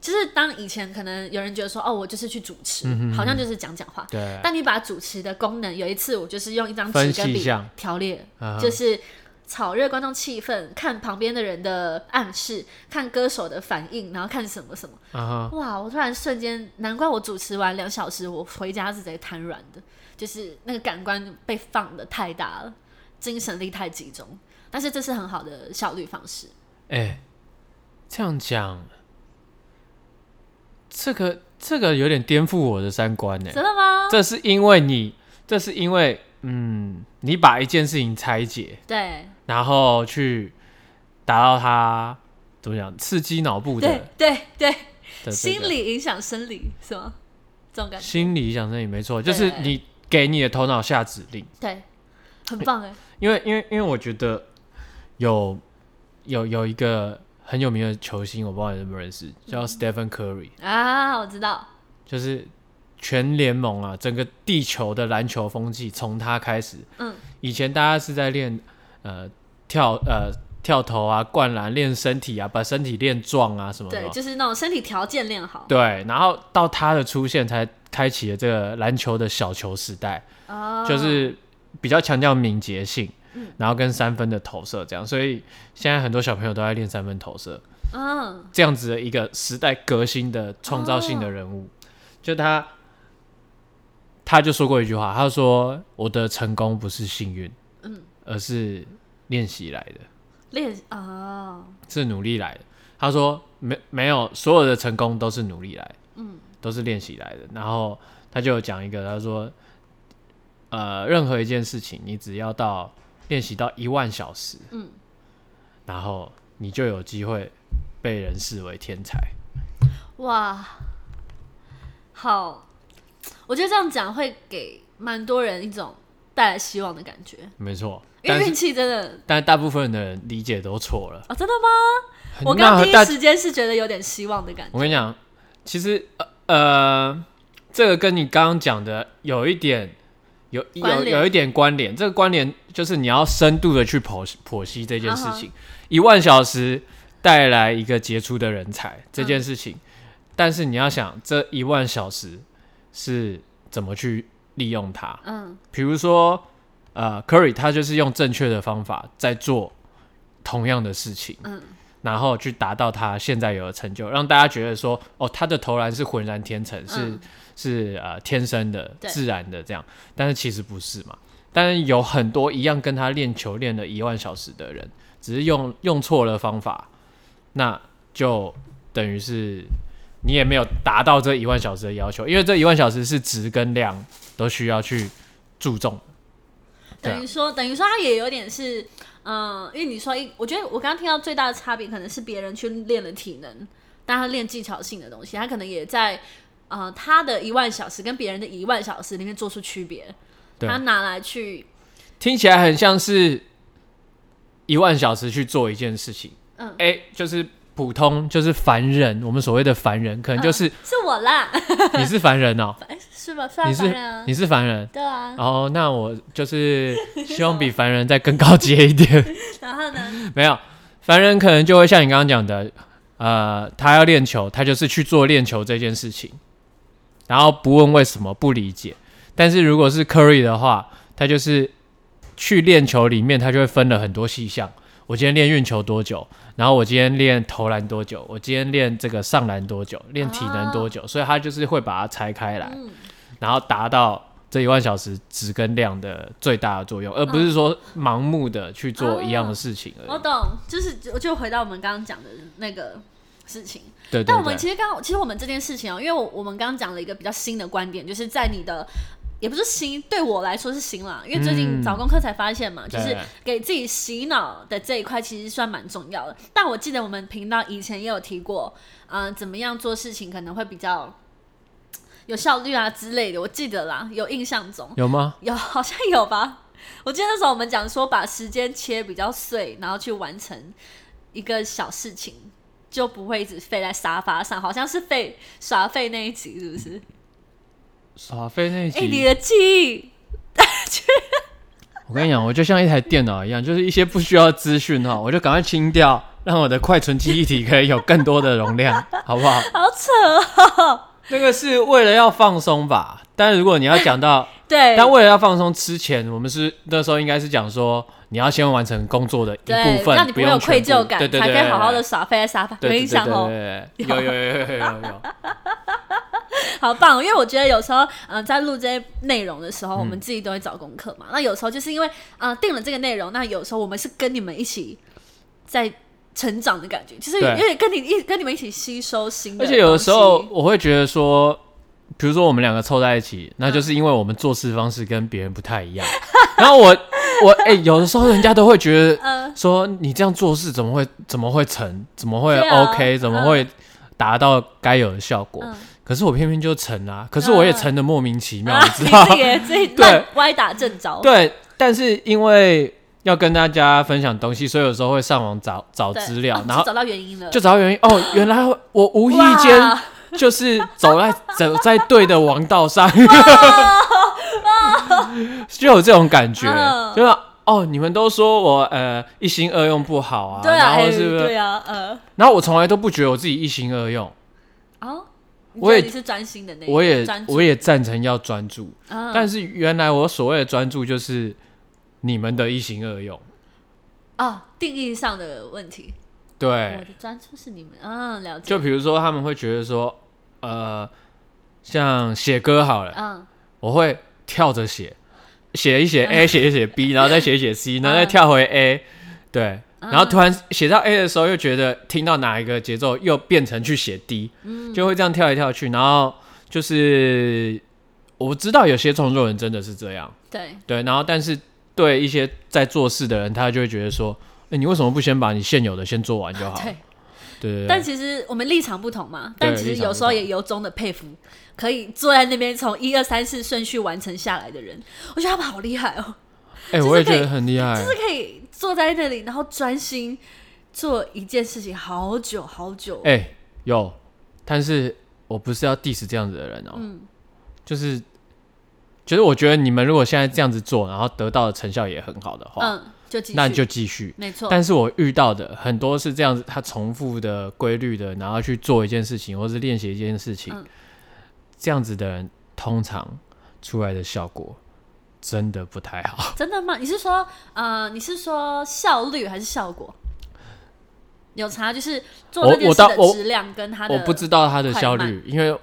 S2: 就是当以前可能有人觉得说，哦，我就是去主持，
S1: 嗯哼
S2: 好像就是讲讲话。
S1: 对，
S2: 但你把主持的功能，有一次我就是用一张纸跟笔条列，
S1: 啊
S2: 就是炒热观众气氛，看旁边的人的暗示，看歌手的反应，然后看什么什么。哇！我突然瞬间，难怪我主持完两小时，我回家是直接瘫软的，就是那个感官被放的太大了，精神力太集中。但是这是很好的效率方式。
S1: 哎、这样讲，这个这个有点颠覆我的三观呢。
S2: 真的吗？
S1: 这是因为你，这是因为嗯，你把一件事情拆解，
S2: 对
S1: 然后去达到它怎么讲，刺激脑部的
S2: 对对对，心理影响生理是吗？这种感觉，
S1: 心理影响生理没错，就是你给你的头脑下指令。
S2: 对，很棒哎。
S1: 因为因为因为我觉得有有有一个很有名的球星，我不知道你认不认识，叫
S2: 嗯
S1: Stephen Curry，
S2: 啊，我知道，
S1: 就是全联盟啊，整个地球的篮球风气从他开始。
S2: 嗯，
S1: 以前大家是在练呃跳呃跳投啊、灌篮、练身体啊，把身体练壮啊什么的
S2: 对，就是那种身体条件练好。
S1: 对，然后到他的出现，才开启了这个篮球的小球时代。
S2: 哦，
S1: 就是比较强调敏捷性，
S2: 嗯。
S1: 然后跟三分的投射这样，所以现在很多小朋友都在练三分投射，
S2: 嗯，
S1: 这样子的一个时代革新的创造性的人物，就他他就说过一句话，他说我的成功不是幸运，
S2: 嗯，
S1: 而是练习来的，
S2: 练哦，
S1: 是努力来的。他说没没有所有的成功都是努力来的，
S2: 嗯，
S1: 都是练习来的。然后他就有讲一个，他说，呃，任何一件事情，你只要到练习到一万小时，
S2: 嗯，
S1: 然后你就有机会被人视为天才。
S2: 哇，好，我觉得这样讲会给蛮多人一种带来希望的感觉，
S1: 没错，
S2: 因为运气真的
S1: 但大部分的人理解都错了。
S2: 哦，真的吗？我刚第一时间是觉得有点希望的感觉。
S1: 我跟你讲，其实呃呃，这个跟你刚刚讲的有一点有有有一点关联。这个关联就是你要深度的去剖析剖析这件事情。一万小时带来一个杰出的人才这
S2: 嗯
S1: 件事情，但是你要想这一万小时是怎么去利用它。
S2: 嗯
S1: 比如说，呃，Curry 他就是用正确的方法在做同样的事情，
S2: 嗯
S1: 然后去达到他现在有的成就，让大家觉得说，哦，他的投篮是浑然天成，是、
S2: 嗯
S1: 是呃天生的、自然的这样，但是其实不是嘛。但是有很多一样跟他练球练了一万小时的人，只是用用错了方法，那就等于是你也没有达到这一万小时的要求，因为这一万小时是值跟量都需要去注重。
S2: 等于说，等于说，他也有点是，嗯、因为你说一，我觉得我刚刚听到最大的差别可能是别人去练了体能，但他练技巧性的东西，他可能也在，呃，他的一万小时跟别人的一万小时里面做出区别，
S1: 对。
S2: 他拿来去，
S1: 听起来很像是一万小时去做一件事情，
S2: 嗯。
S1: 哎、就是普通，就是凡人，我们所谓的凡人，可能就是、
S2: 是我啦，
S1: 你是凡人哦、
S2: 哎、是吧？是啊
S1: 你是
S2: 凡人啊。
S1: 你是凡人，
S2: 对啊，
S1: 哦，那我就是 希望比凡人再更高阶一点。
S2: 然后呢？
S1: 没有，凡人可能就会像你刚刚讲的，呃，他要练球，他就是去做练球这件事情，然后不问为什么，不理解。但是如果是 Curry 的话，他就是去练球里面，他就会分了很多细项。我今天练运球多久？然后我今天练投篮多久？我今天练这个上篮多久？练体能多久？所以他就是会把它拆开来，
S2: 嗯
S1: 然后达到这一万小时值跟量的最大的作用，而不是说盲目的去做一样的事情而已。
S2: 我懂，就是就回到我们刚刚讲的那个事情。
S1: 对对
S2: 但我们，其实刚刚，其实我们这件事情哦、因为我我们刚刚讲了一个比较新的观点，就是在你的。也不是新，对我来说是新啦，因为最近
S1: 嗯
S2: 找功课才发现嘛，就是给自己洗脑的这一块其实算蛮重要的。但我记得我们频道以前也有提过，嗯、怎么样做事情可能会比较有效率啊之类的，我记得啦，有印象中
S1: 有吗？
S2: 有好像有吧？我记得那时候我们讲说把时间切比较碎，然后去完成一个小事情，就不会一直废在沙发上，好像是废耍废那一集是不是？
S1: 耍废那一
S2: 哎、你
S1: 集，
S2: 的记忆
S1: 我跟你讲，我就像一台电脑一样，就是一些不需要的资讯哈，我就赶快清掉，让我的快存记忆体可以有更多的容量，好不好？
S2: 好扯哦。
S1: 那个是为了要放松吧？但如果你要讲到，
S2: 对，
S1: 但为了要放松之前，我们是那时候应该是讲说，你要先完成工作的一部，分，
S2: 让你不会有
S1: 用
S2: 愧疚感，
S1: 对对对，
S2: 才可以好好的耍废在沙发。
S1: 对对
S2: 有印象哦，
S1: 有有有有有
S2: 好棒！因为我觉得有时候，嗯、在录这些内容的时候，我
S1: 嗯
S2: 们自己都会找功课嘛。那有时候就是因为，嗯、定了这个内容，那有时候我们是跟你们一起在成长的感觉，就是
S1: 对
S2: 有点跟你一跟你们一起吸收新的
S1: 而。且有的时候我会觉得说，比如说我们两个凑在一起，那就是因为我们做事方式跟别人不太一样。然后我我哎、有的时候人家都会觉得
S2: 嗯
S1: 说你这样做事怎么会怎么会成，怎么会 OK，、怎么会达到该有的效果？
S2: 嗯
S1: 可是我偏偏就成啊，可是我也成的莫名其妙，
S2: 啊，
S1: 你知道
S2: 自？己自己
S1: 对
S2: 歪打正着。
S1: 对，但是因为要跟大家分享东西，所以有时候会上网找找资料
S2: 哦，
S1: 然后
S2: 就找到原因了，
S1: 就找到原因哦，原来我无意间
S2: 哇
S1: 就是走在走在对的王道上，就有这种感觉，
S2: 嗯。
S1: 就是哦，你们都说我呃一心二用不好啊，
S2: 对啊，
S1: 然后
S2: 哎
S1: 是不是？
S2: 对啊，呃，
S1: 然后我从来都不觉得我自己一心二用，
S2: 哦，你
S1: 我也
S2: 是专心的那
S1: 我也我也赞成要专注，
S2: 嗯。
S1: 但是原来我所谓的专注就是你们的一心二用，
S2: 啊，定义上的问题。
S1: 对。
S2: 我，的专注是你们，嗯，了解。
S1: 就比如说他们会觉得说，呃，像写歌好了，
S2: 嗯，
S1: 我会跳着写，写一写 A，写一写 B，然后再写一写 C，然后再
S2: 嗯
S1: 跳回 A，对，
S2: 嗯。
S1: 然后突然写到 A 的时候，又觉得听到哪一个节奏又变成去写 D，就会这样跳来跳去，然后就是我知道有些创作人真的是这样，
S2: 对，
S1: 对，然后但是对一些在做事的人，他就会觉得说，哎、你为什么不先把你现有的先做完就好？
S2: 对。但其实我们立场不同嘛，但其实有时候也由衷的佩服可以坐在那边从一二三四顺序完成下来的人，我觉得他们好厉害哦，
S1: 哎、我也觉得很厉害。
S2: 就是可以坐在那里，然后专心做一件事情好久好久。
S1: 哎、有，但是我不是要 diss 这样子的人哦、
S2: 嗯。
S1: 就是，就是我觉得你们如果现在这样子做，然后得到的成效也很好的话，
S2: 嗯，
S1: 那你就继续。
S2: 没错，
S1: 但是我遇到的很多是这样子，他重复的、规律的，然后去做一件事情，或是练习一件事情，
S2: 嗯
S1: 这样子的人通常出来的效果真的不太好。
S2: 真的吗？你是说呃，你是说效率还是效果？有差，就是做
S1: 我
S2: 这件事的质量跟他的
S1: 我不知道他的效率，因为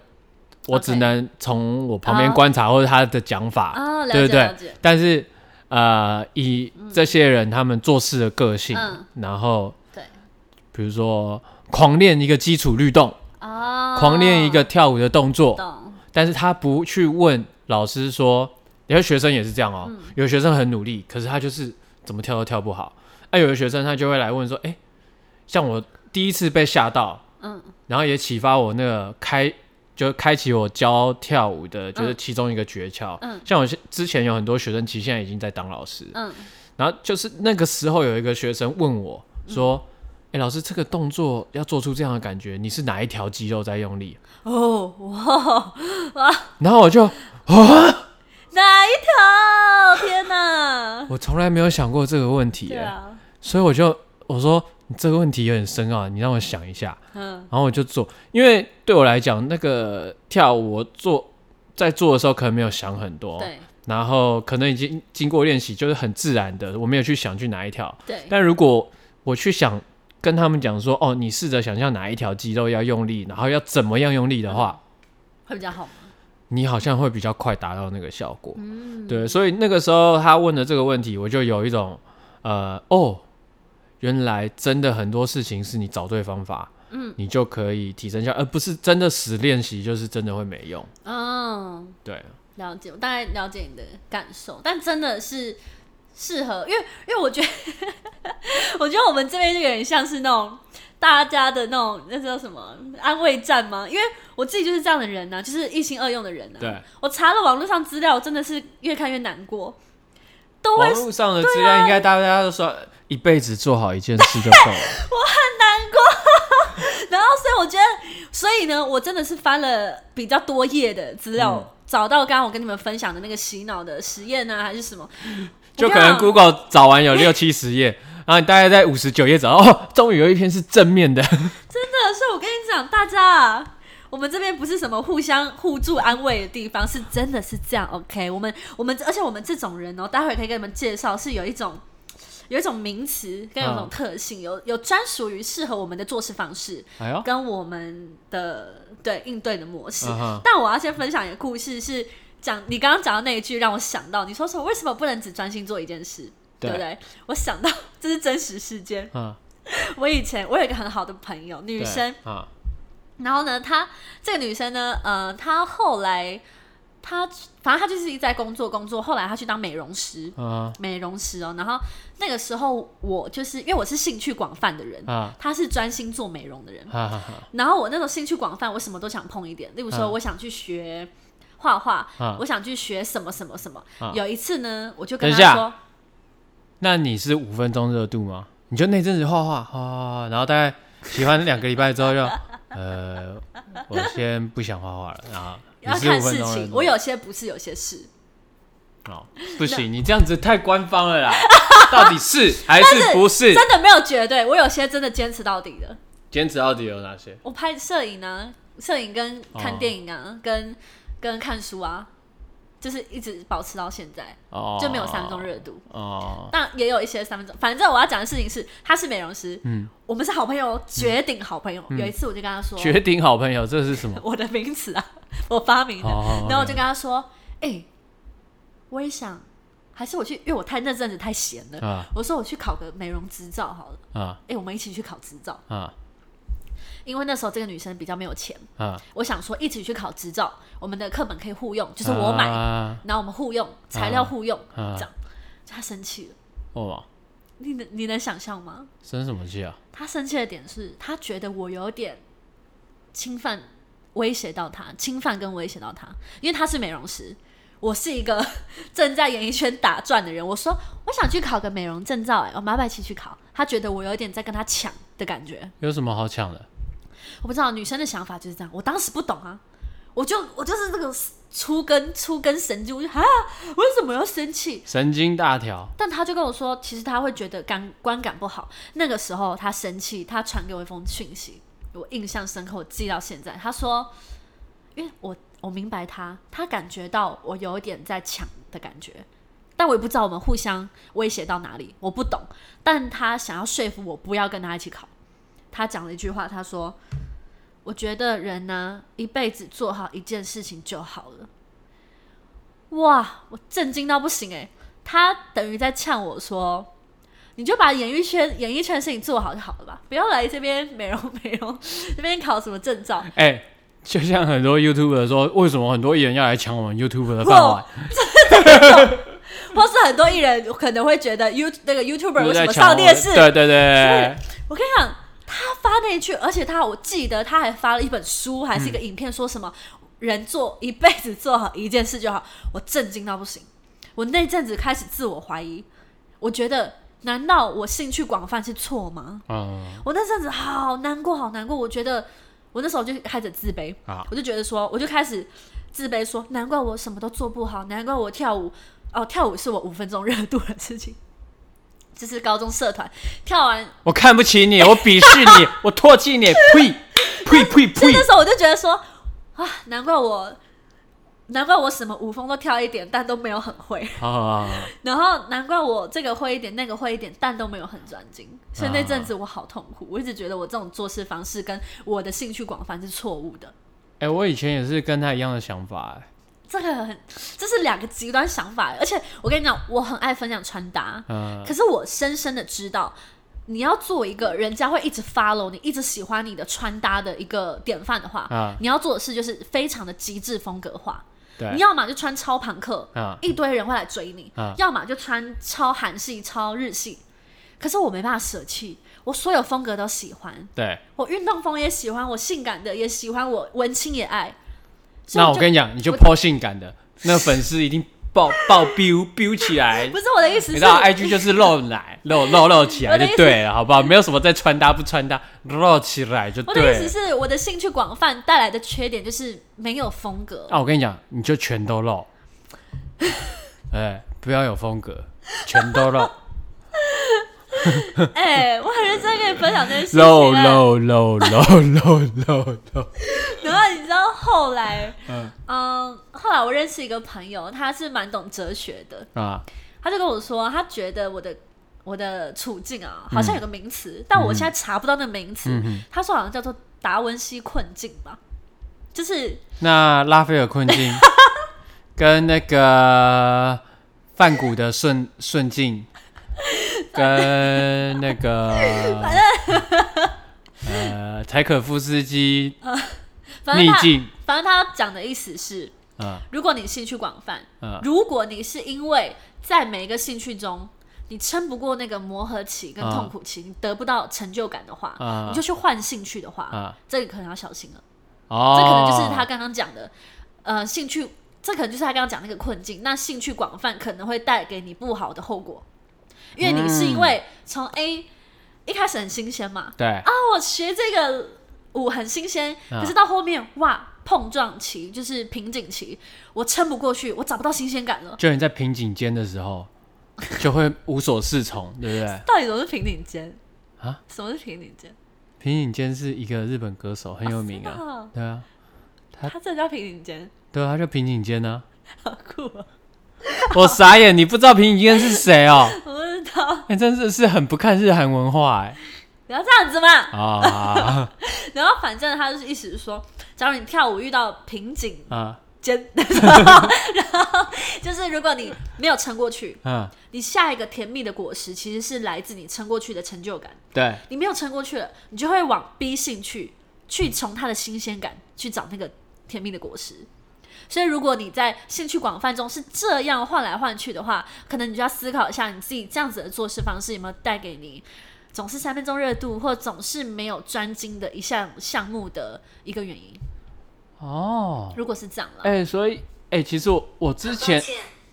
S1: 我只能从我旁边
S2: 哦
S1: 观察或者他的讲法。对
S2: 不对
S1: 但是呃，以这些人他们做事的个性，
S2: 嗯
S1: 然后
S2: 对
S1: 比如说狂练一个基础律动，
S2: 哦，
S1: 狂练一个跳舞的动作，
S2: 懂，
S1: 但是他不去问老师说，有些学生也是这样哦，
S2: 嗯
S1: 有的学生很努力，可是他就是怎么跳都跳不好。哎、有的学生他就会来问说，哎、像我第一次被吓到，
S2: 嗯
S1: 然后也启发我那个开，就开启我教跳舞的，就是
S2: 嗯
S1: 其中一个诀窍。
S2: 嗯。
S1: 像我现之前有很多学生，其实现在已经在当老师，
S2: 嗯。
S1: 然后就是那个时候有一个学生问我说：“哎、老师，这个动作要做出这样的感觉，你是哪一条肌肉在用力？
S2: 哦哇，？”
S1: 然后我就 啊？
S2: 哪一条？天哪！
S1: 我从来没有想过这个问题、哎
S2: 对啊，
S1: 所以我就我说你这个问题有点深奥，你让我想一下。
S2: 嗯
S1: 然后我就做，因为对我来讲，那个跳舞我做在做的时候可能没有想很多，
S2: 对
S1: 然后可能已经经过练习，就是很自然的，我没有去想去哪一条。
S2: 对，
S1: 但如果我去想跟他们讲说，哦，你试着想象哪一条肌肉要用力，然后要怎么样用力的话，
S2: 会比较好吗？
S1: 你好像会比较快达到那个效果。
S2: 嗯，
S1: 对，所以那个时候他问的这个问题，我就有一种，呃，哦，原来真的很多事情是你找对方法，
S2: 嗯，
S1: 你就可以提升效，而不是真的死练习，就是真的会没用。
S2: 嗯，
S1: 对，
S2: 了解，我大概了解你的感受，但真的是适合，因为因为我觉得，我觉得我们这边就有点像是那种大家的那种那叫什么安慰战吗？因为我自己就是这样的人呢、就是一心二用的人呢、
S1: 对，
S2: 我查了网络上资料，真的是越看越难过，都会
S1: 网络上的资料应该大家都说一辈子做好一件事就够了。
S2: 我很难过 然后，所以我觉得，所以呢，我真的是翻了比较多页的资料，
S1: 嗯
S2: 找到刚刚我跟你们分享的那个洗脑的实验呢，还是什么？
S1: 就可能 Google 找完有六七十页，然后你大概在五十九页找到，哦，终于有一篇是正面的。
S2: 真的是我跟你讲，大家啊，我们这边不是什么互相互助安慰的地方，是真的是这样。OK，我们我们而且我们这种人哦，待会可以给你们介绍，是有一种有一种名词跟有一种
S1: 嗯
S2: 特性，有有专属于适合我们的做事方式，
S1: 哎，
S2: 跟我们的对应对的模式。
S1: 嗯
S2: 但我要先分享一个故事，是讲你刚刚讲的那一句，让我想到你说什么？为什么不能只专心做一件事？对不对？我想到这是真实事件。
S1: 嗯，
S2: 我以前我有一个很好的朋友，女生，
S1: 啊，
S2: 然后呢，她这个女生呢，呃，她后来她反正他就是一直在工作工作，后来他去当美容师，
S1: 啊
S2: 美容师哦。然后那个时候我就是因为我是兴趣广泛的人，
S1: 啊
S2: 他是专心做美容的人。
S1: 哈哈哈，
S2: 然后我那时候兴趣广泛，我什么都想碰一点。例如说，
S1: 嗯
S2: 我想去学画画，
S1: 嗯
S2: 我想去学什么什么什么。
S1: 嗯
S2: 有一次呢，我就跟
S1: 等一下
S2: 他说，
S1: 那你是五分钟热度吗？你就那阵子画画画画画，然后大概喜欢两个礼拜之后就，呃，我先不想画画了，然后你
S2: 要看事情。我有些不是，有些是。
S1: 哦，不行，你这样子太官方了啦，到底 是还是不是？
S2: 真的没有绝对，我有些真的坚持到底的。
S1: 坚持到底有哪些？
S2: 我拍摄影啊，摄影跟看电影啊，跟跟看书啊，就是一直保持到现在，
S1: 哦，
S2: 就没有三分钟热度。
S1: 哦，
S2: 但也有一些三分钟，反正我要讲的事情是，他是美容师，
S1: 嗯，
S2: 我们是好朋友，绝顶好朋友。有一次我就跟他说，
S1: 绝顶好朋友，这是什么？
S2: 我的名词啊，我发明的。
S1: 哦，
S2: 然后我就跟他说，哎、我也想，还是我去，因为我太那阵子太闲了，
S1: 啊
S2: 我说我去考个美容执照好了。
S1: 啊
S2: 哎、我们一起去考执照，
S1: 啊
S2: 因为那时候这个女生比较没有钱，
S1: 啊！
S2: 我想说一起去考执照，我们的课本可以互用，就是我买，
S1: 啊
S2: 然后我们互用材料互用，
S1: 啊
S2: 这样。她生气了。
S1: 哦，
S2: 你能你能想象吗？
S1: 生什么气啊？
S2: 她生气的点是她觉得我有点侵犯、威胁到她，侵犯跟威胁到她，因为她是美容师，我是一个 正在演艺圈打转的人。我说我想去考个美容证照、哎，我们要不要一起去考？她觉得我有点在跟她抢的感觉。
S1: 有什么好抢的？
S2: 我不知道女生的想法就是这样，我当时不懂啊，我就我就是这个粗根粗根神经，我就啊，为什么要生气？
S1: 神经大条。
S2: 但他就跟我说，其实他会觉得感观感不好。那个时候他生气，他传给我一封讯息，我印象深刻，我记到现在。他说，因为我我明白他，他感觉到我有一点在抢的感觉，但我也不知道我们互相威胁到哪里，我不懂。但他想要说服我不要跟他一起考。他讲了一句话，他说：“我觉得人呢，一辈子做好一件事情就好了。”哇，我震惊到不行诶、他等于在呛我说：“你就把演艺圈演艺圈的事情做好就好了吧，不要来这边美容美容 这边考什么证照。
S1: 哎、就像很多 YouTuber 说，为什么很多艺人要来抢我们 YouTuber 的饭碗？
S2: 或是很多艺人可能会觉得 You 那个 YouTuber 为什么上电视？
S1: 对对对，
S2: 我跟你讲，他发那一句，而且他我记得他还发了一本书，还是一个影片，说什么、人做一辈子做好一件事就好，我震惊到不行。我那阵子开始自我怀疑，我觉得难道我兴趣广泛是错吗？
S1: 嗯
S2: 我那阵子好难过，好难过。我觉得我那时候就开始自卑，
S1: 啊，
S2: 我就觉得说，我就开始自卑说，难怪我什么都做不好，难怪我跳舞哦，跳舞是我五分钟热度的事情。这是高中社团跳完
S1: 我看不起你，我鄙视你，我唾弃你，呸呸呸呸！
S2: 就那时候我就觉得说啊，难怪我，难怪我什么舞风都跳一点，但都没有很会。
S1: 好好好好，
S2: 然后难怪我这个会一点，那个会一点，但都没有很专精。所以那阵子我好痛苦，我一直觉得我这种做事方式跟我的兴趣广泛是错误的。
S1: 哎、我以前也是跟他一样的想法、哎，
S2: 这个很，这是两个极端想法。而且我跟你讲，我很爱分享穿搭，
S1: 嗯，
S2: 可是我深深的知道，你要做一个人家会一直 follow 你、一直喜欢你的穿搭的一个典范的话，
S1: 啊
S2: 你要做的事就是非常的极致风格化。
S1: 对
S2: 你，要么就穿超朋克，
S1: 啊
S2: 一堆人会来追你；
S1: 啊
S2: 要么就穿超韩系、超日系。可是我没办法舍弃，我所有风格都喜欢，
S1: 对。
S2: 我运动风也喜欢，我性感的也喜欢，我文青也爱。
S1: 那我跟你讲，你就抛性感的，那粉丝一定爆 爆 biu biu 起来
S2: 不。是我的意思是
S1: 你知，道 IG 就是露奶，露露露起来就对了，好不好？没有什么在穿搭不穿搭，露起来就
S2: 我的意
S1: 对了。
S2: 思是，我的兴趣广泛带来的缺点就是没有风格。
S1: 啊，我跟你讲，你就全都露，哎，不要有风格，全都露，
S2: 哎、我很认真跟你分享这件事情、
S1: 露
S2: 哎。
S1: 露露露露露露。
S2: 然后你知道后来，
S1: 嗯。
S2: 嗯，后来我认识一个朋友，他是蛮懂哲学的，
S1: 啊，
S2: 他就跟我说，他觉得我的我的处境啊，
S1: 嗯
S2: 好像有个名词，但我现在查不到那个名词。他说好像叫做达文西困境吧，就是
S1: 那拉斐尔困境 跟那个梵谷的顺顺境，跟那个呃柴可夫斯基
S2: 反正他
S1: 逆境，
S2: 反正他讲的意思是，
S1: 啊
S2: 如果你兴趣广泛，
S1: 嗯
S2: 如果你是因为在每一个兴趣中。你撑不过那个磨合期跟痛苦期，你得不到成就感的话，
S1: 啊
S2: 你就去换兴趣的话，
S1: 啊
S2: 这个可能要小心了。
S1: 哦，
S2: 这可能就是他刚刚讲的，呃，兴趣，这可能就是他刚刚讲那个困境。那兴趣广泛可能会带给你不好的后果，因为你是因为从 A 一开始很新鲜嘛，
S1: 对
S2: 啊，我学这个舞很新鲜，
S1: 啊
S2: 可是到后面哇，碰撞期就是瓶颈期，我撑不过去，我找不到新鲜感了。
S1: 就你在瓶颈间的时候，就会无所适从，对不对？
S2: 到底什么是瓶颈间
S1: 啊？
S2: 什么是瓶颈间？
S1: 平井坚是一个日本歌手，很有名啊。
S2: 啊，
S1: 对啊，他
S2: 他这叫瓶颈间，
S1: 对啊，他叫平井坚呢。
S2: 好酷啊！
S1: 我傻眼，你不知道平井坚是谁哦？
S2: 我
S1: 真的是很不看日韩文化哎。
S2: 不要这样子嘛。
S1: 啊
S2: 然后反正他就是意思是说，假如你跳舞遇到瓶颈
S1: 啊
S2: 间，然后就是如果你没有撑过去，
S1: 啊！
S2: 你下一个甜蜜的果实其实是来自你撑过去的成就感。
S1: 对，
S2: 你没有撑过去了，你就会往 B 性去去从它的新鲜感去找那个甜蜜的果实。所以如果你在兴趣广泛中是这样换来换去的话，可能你就要思考一下你自己这样子的做事方式有没有带给你总是三分钟热度，或总是没有专精的一项项目的一个原因。
S1: 哦，
S2: 如果是这样了，
S1: 哎、所以哎、其实我我之前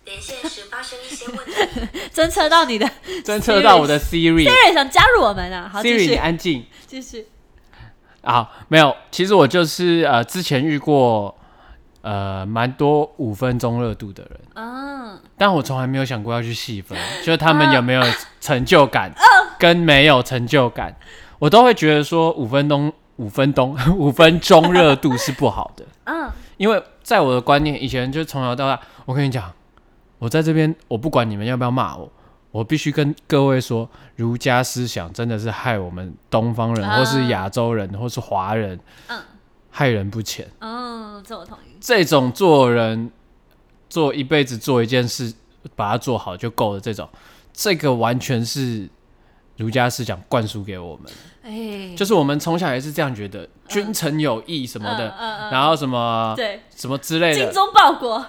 S3: 连线时发生一些问题。
S2: 侦测到你的
S1: 侦测到我的 Siri，Siri
S2: 想加入我们啊，好，Siri
S1: 你安静
S2: 继续。
S1: 好，没有，其实我就是呃之前遇过呃蛮多五分钟热度的人，
S2: 嗯，
S1: 但我从来没有想过要去细分，就是他们有没有成就感，跟没有成就感，我都会觉得说五分钟、五分钟、五分钟热度是不好的，
S2: 嗯，
S1: 因为在我的观念，以前就从小到大，我跟你讲，我在这边，我不管你们要不要骂我，我必须跟各位说，儒家思想真的是害我们东方人，
S2: 啊。
S1: 或是亚洲人，或是华人，
S2: 嗯
S1: 害人不浅。
S2: 嗯，这我同意。
S1: 这种做人做一辈子做一件事，把它做好就够了。这种，这个完全是儒家思想灌输给我们，
S2: 哎，
S1: 就是我们从小也是这样觉得，君臣有义什么的，然后什么
S2: 对，
S1: 什么之类的。
S2: 精忠报国，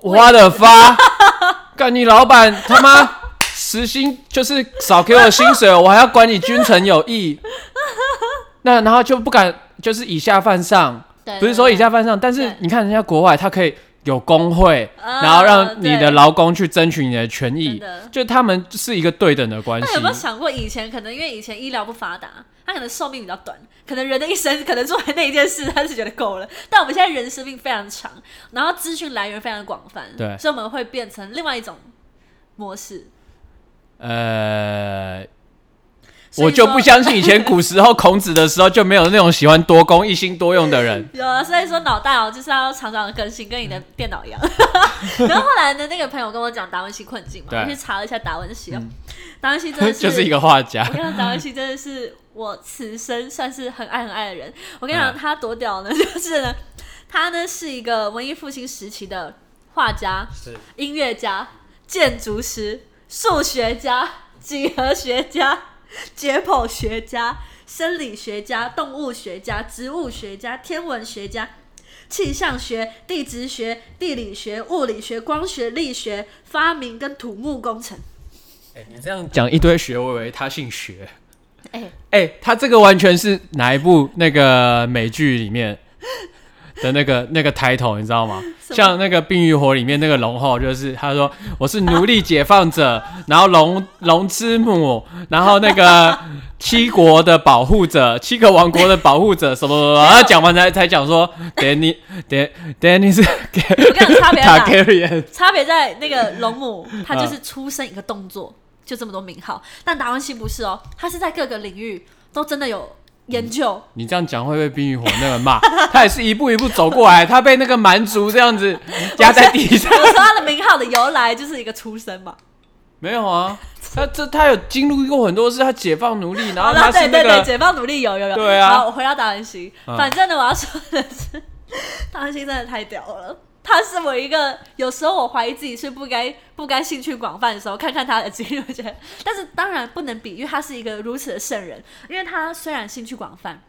S1: 我的发，干你老板他妈时薪就是少给我薪水，我还要管你君臣有义。那然后就不敢，就是以下犯上，
S2: 对
S1: 不是说以下犯上，但是你看人家国外，他可以有工会，
S2: 嗯
S1: 然后让你的
S2: 对
S1: 劳工去争取你的权益
S2: 真，的。
S1: 就他们是一个对等的关系
S2: 那有。没有想过，以前可能因为以前医疗不发达，他可能寿命比较短，可能人的一生可能做完那一件事，他是觉得够了。但我们现在人生命非常长，然后资讯来源非常广泛，
S1: 对
S2: 所以我们会变成另外一种模式。
S1: 呃，我就不相信以前古时候孔子的时候就没有那种喜欢多功、一心多用的人。
S2: 有啊，所以说脑袋哦就是要常常的更新，跟你的电脑一样。然后后来呢，那个朋友跟我讲达文西困境嘛，我去查了一下达文西哦，达文西真的是
S1: 就是一个画家。
S2: 我，跟你讲，达文西真的是我此生算是很爱很爱的人。我跟你讲，
S1: 嗯。
S2: 他多屌呢，就是呢，他呢是一个文艺复兴时期的画家、
S1: 是。
S2: 音乐家、建筑师、数学家、几何学家、解剖学家、生理学家、动物学家、植物学家、天文学家。气象学、地质学、地理学、物理学、光学、力学、发明跟土木工程。
S1: 你这样讲一堆学，我以为他姓学。
S2: 哎、
S1: 哎、他这个完全是哪一部那个美剧里面 的那个 那个 title，你知道吗？像那个《冰与火》里面那个龙后，就是他说我是奴隶解放者，然后龙龙之母，然后那个 七国的保护者，七个王国的保护者，什么什么，然后讲完才才讲说 Danny Dan Danny 是 Targaryen，
S2: 差别在那个龙母，她就是出生一个动作，就这么多名号。但达文西不是哦，他是在各个领域都真的有研究。
S1: 你这样讲会被冰与火那个骂，他也是一步一步走过来，他被那个蛮族这样子 压在地上。
S2: 我说他的名号的由来就是一个出生嘛。
S1: 没有啊，他这他有经历过很多事，他解放奴隶，然后他是那
S2: 对对对，
S1: 个
S2: 解放奴隶有有有。
S1: 对啊
S2: 好，我回到达文西，
S1: 嗯
S2: 反正呢，我要说的是，达文西真的太屌了。他是我一个有时候我怀疑自己是不该不该兴趣广泛的时候，看看他的经历，我觉得，但是当然不能比喻他是一个如此的圣人，因为他虽然兴趣广泛，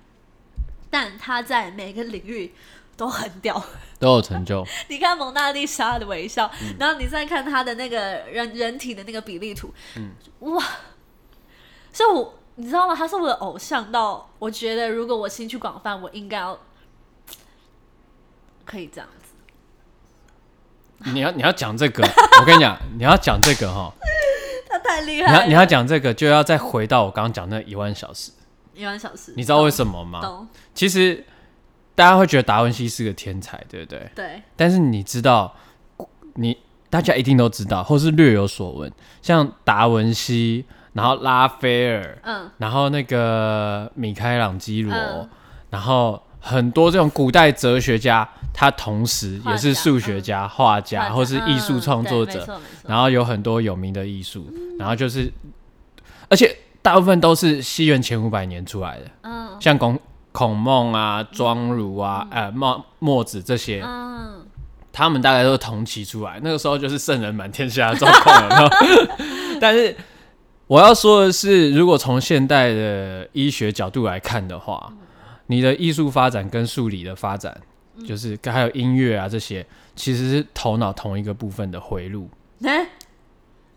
S2: 但他在每个领域都很屌。
S1: 都有成就。
S2: 你看蒙娜丽莎的微笑，
S1: 嗯
S2: 然后你再看他的那个人人体的那个比例图，
S1: 嗯
S2: 哇！所以我你知道吗？他是我的偶像到我觉得如果我兴趣广泛，我应该要 可以这样子。
S1: 你要你要讲这个，我跟你讲，你要讲这个哈，
S2: 他太厉
S1: 你
S2: 害了，
S1: 要你要讲这个，就要再回到我刚刚讲那一万小时。
S2: 一万小时，
S1: 你知道为什么吗？
S2: 懂？
S1: 其实大家会觉得达文西是个天才，对不对？
S2: 对，
S1: 但是你知道，你大家一定都知道，或是略有所闻，像达文西，然后拉斐尔，
S2: 嗯，
S1: 然后那个米开朗基罗，
S2: 嗯
S1: 然后很多这种古代哲学家，他同时也是
S2: 家
S1: 数学家、画家，
S2: 画家
S1: 或是艺术创作者，然后有很多有名的艺术，然后就是，而且大部分都是西元前五百年出来的，
S2: 嗯。
S1: 像孔孔孟啊、庄儒啊、呃墨墨子这些，
S2: 嗯，
S1: 他们大概都是同期出来，那个时候就是圣人满天下的状况了。但是我要说的是，如果从现代的医学角度来看的话，你的艺术发展跟数理的发展就是还有音乐啊这些，其实是头脑同一个部分的回路。
S2: 哎、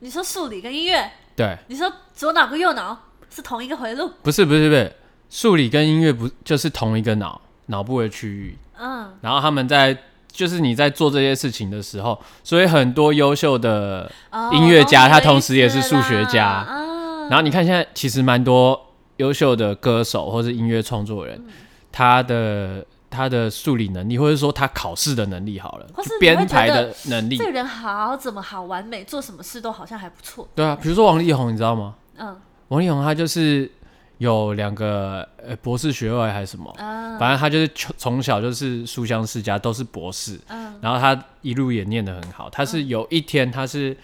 S2: 你说数理跟音乐，
S1: 对，
S2: 你说左脑跟右脑是同一个回路，
S1: 不是不是不是，数理跟音乐不就是同一个脑脑部的区域，
S2: 嗯，
S1: 然后他们在就是你在做这些事情的时候，所以很多优秀的
S2: 哦
S1: 音乐家他同时也是数学家。然后你看，现在其实蛮多优秀的歌手或是音乐创作人，
S2: 嗯
S1: 他的他的数理能力，或者说他考试的能力好了，编排的能力
S2: 这，个人好怎么好完美，做什么事都好像还不错。
S1: 对啊，比如说王力宏，你知道吗？
S2: 嗯
S1: 王力宏他就是有两个呃博士学位还是什么，
S2: 嗯
S1: 反正他就是从从小就是书香世家，都是博士，
S2: 嗯
S1: 然后他一路也念得很好。他是有一天他是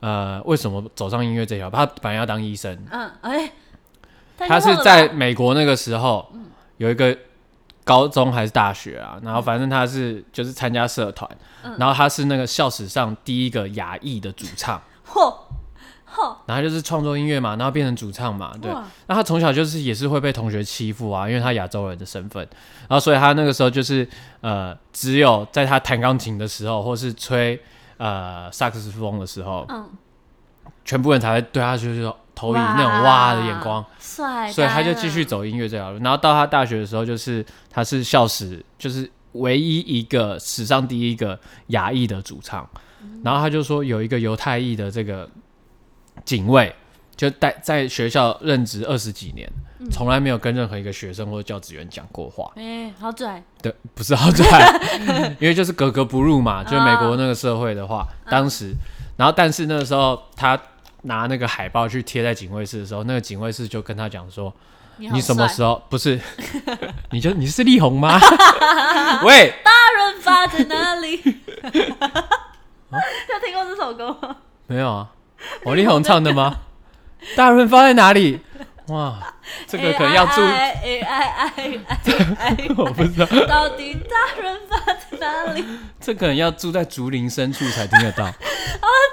S1: 呃为什么走上音乐这条？他本来要当医生，
S2: 嗯，哎、太
S1: 他是在美国那个时候有一个高中还是大学啊，然后反正他是就是参加社团，然后他是那个校史上第一个亚裔的主唱，
S2: 嚯嚯
S1: 然后就是创作音乐嘛，然后变成主唱嘛，对。那他从小就是也是会被同学欺负啊，因为他亚洲人的身份，然后所以他那个时候就是呃，只有在他弹钢琴的时候，或是吹呃萨克斯风的时候，
S2: 嗯，
S1: 全部人才会对他就是说投以那种哇的眼光。
S2: 帅，
S1: 所以他就继续。走音乐这条路。然后到他大学的时候，就是他是校史，就是唯一一个史上第一个亚裔的主唱。然后他就说有一个犹太裔的这个警卫，就在在学校任职二十几年，从来没有跟任何一个学生或者教职员讲过话。
S2: 哎、好拽，
S1: 对，不是好拽，因为就是格格不入嘛，就是美国那个社会的话，当时，然后但是那个时候他拿那个海报去贴在警卫室的时候，那个警卫室就跟他讲说。
S2: 你
S1: 你什么
S2: 帅
S1: 时候不是？你就你是力宏吗？喂，
S2: 大润发在哪里？有听过这首歌吗？
S1: 没有啊，王力宏唱的吗？大润发在哪里？哇，这个可能要住，
S2: 哎哎哎哎哎
S1: 我不知道，
S2: 哎，到底大润发在哪里？
S1: 这可能要住在竹林深处才听得到。
S2: 啊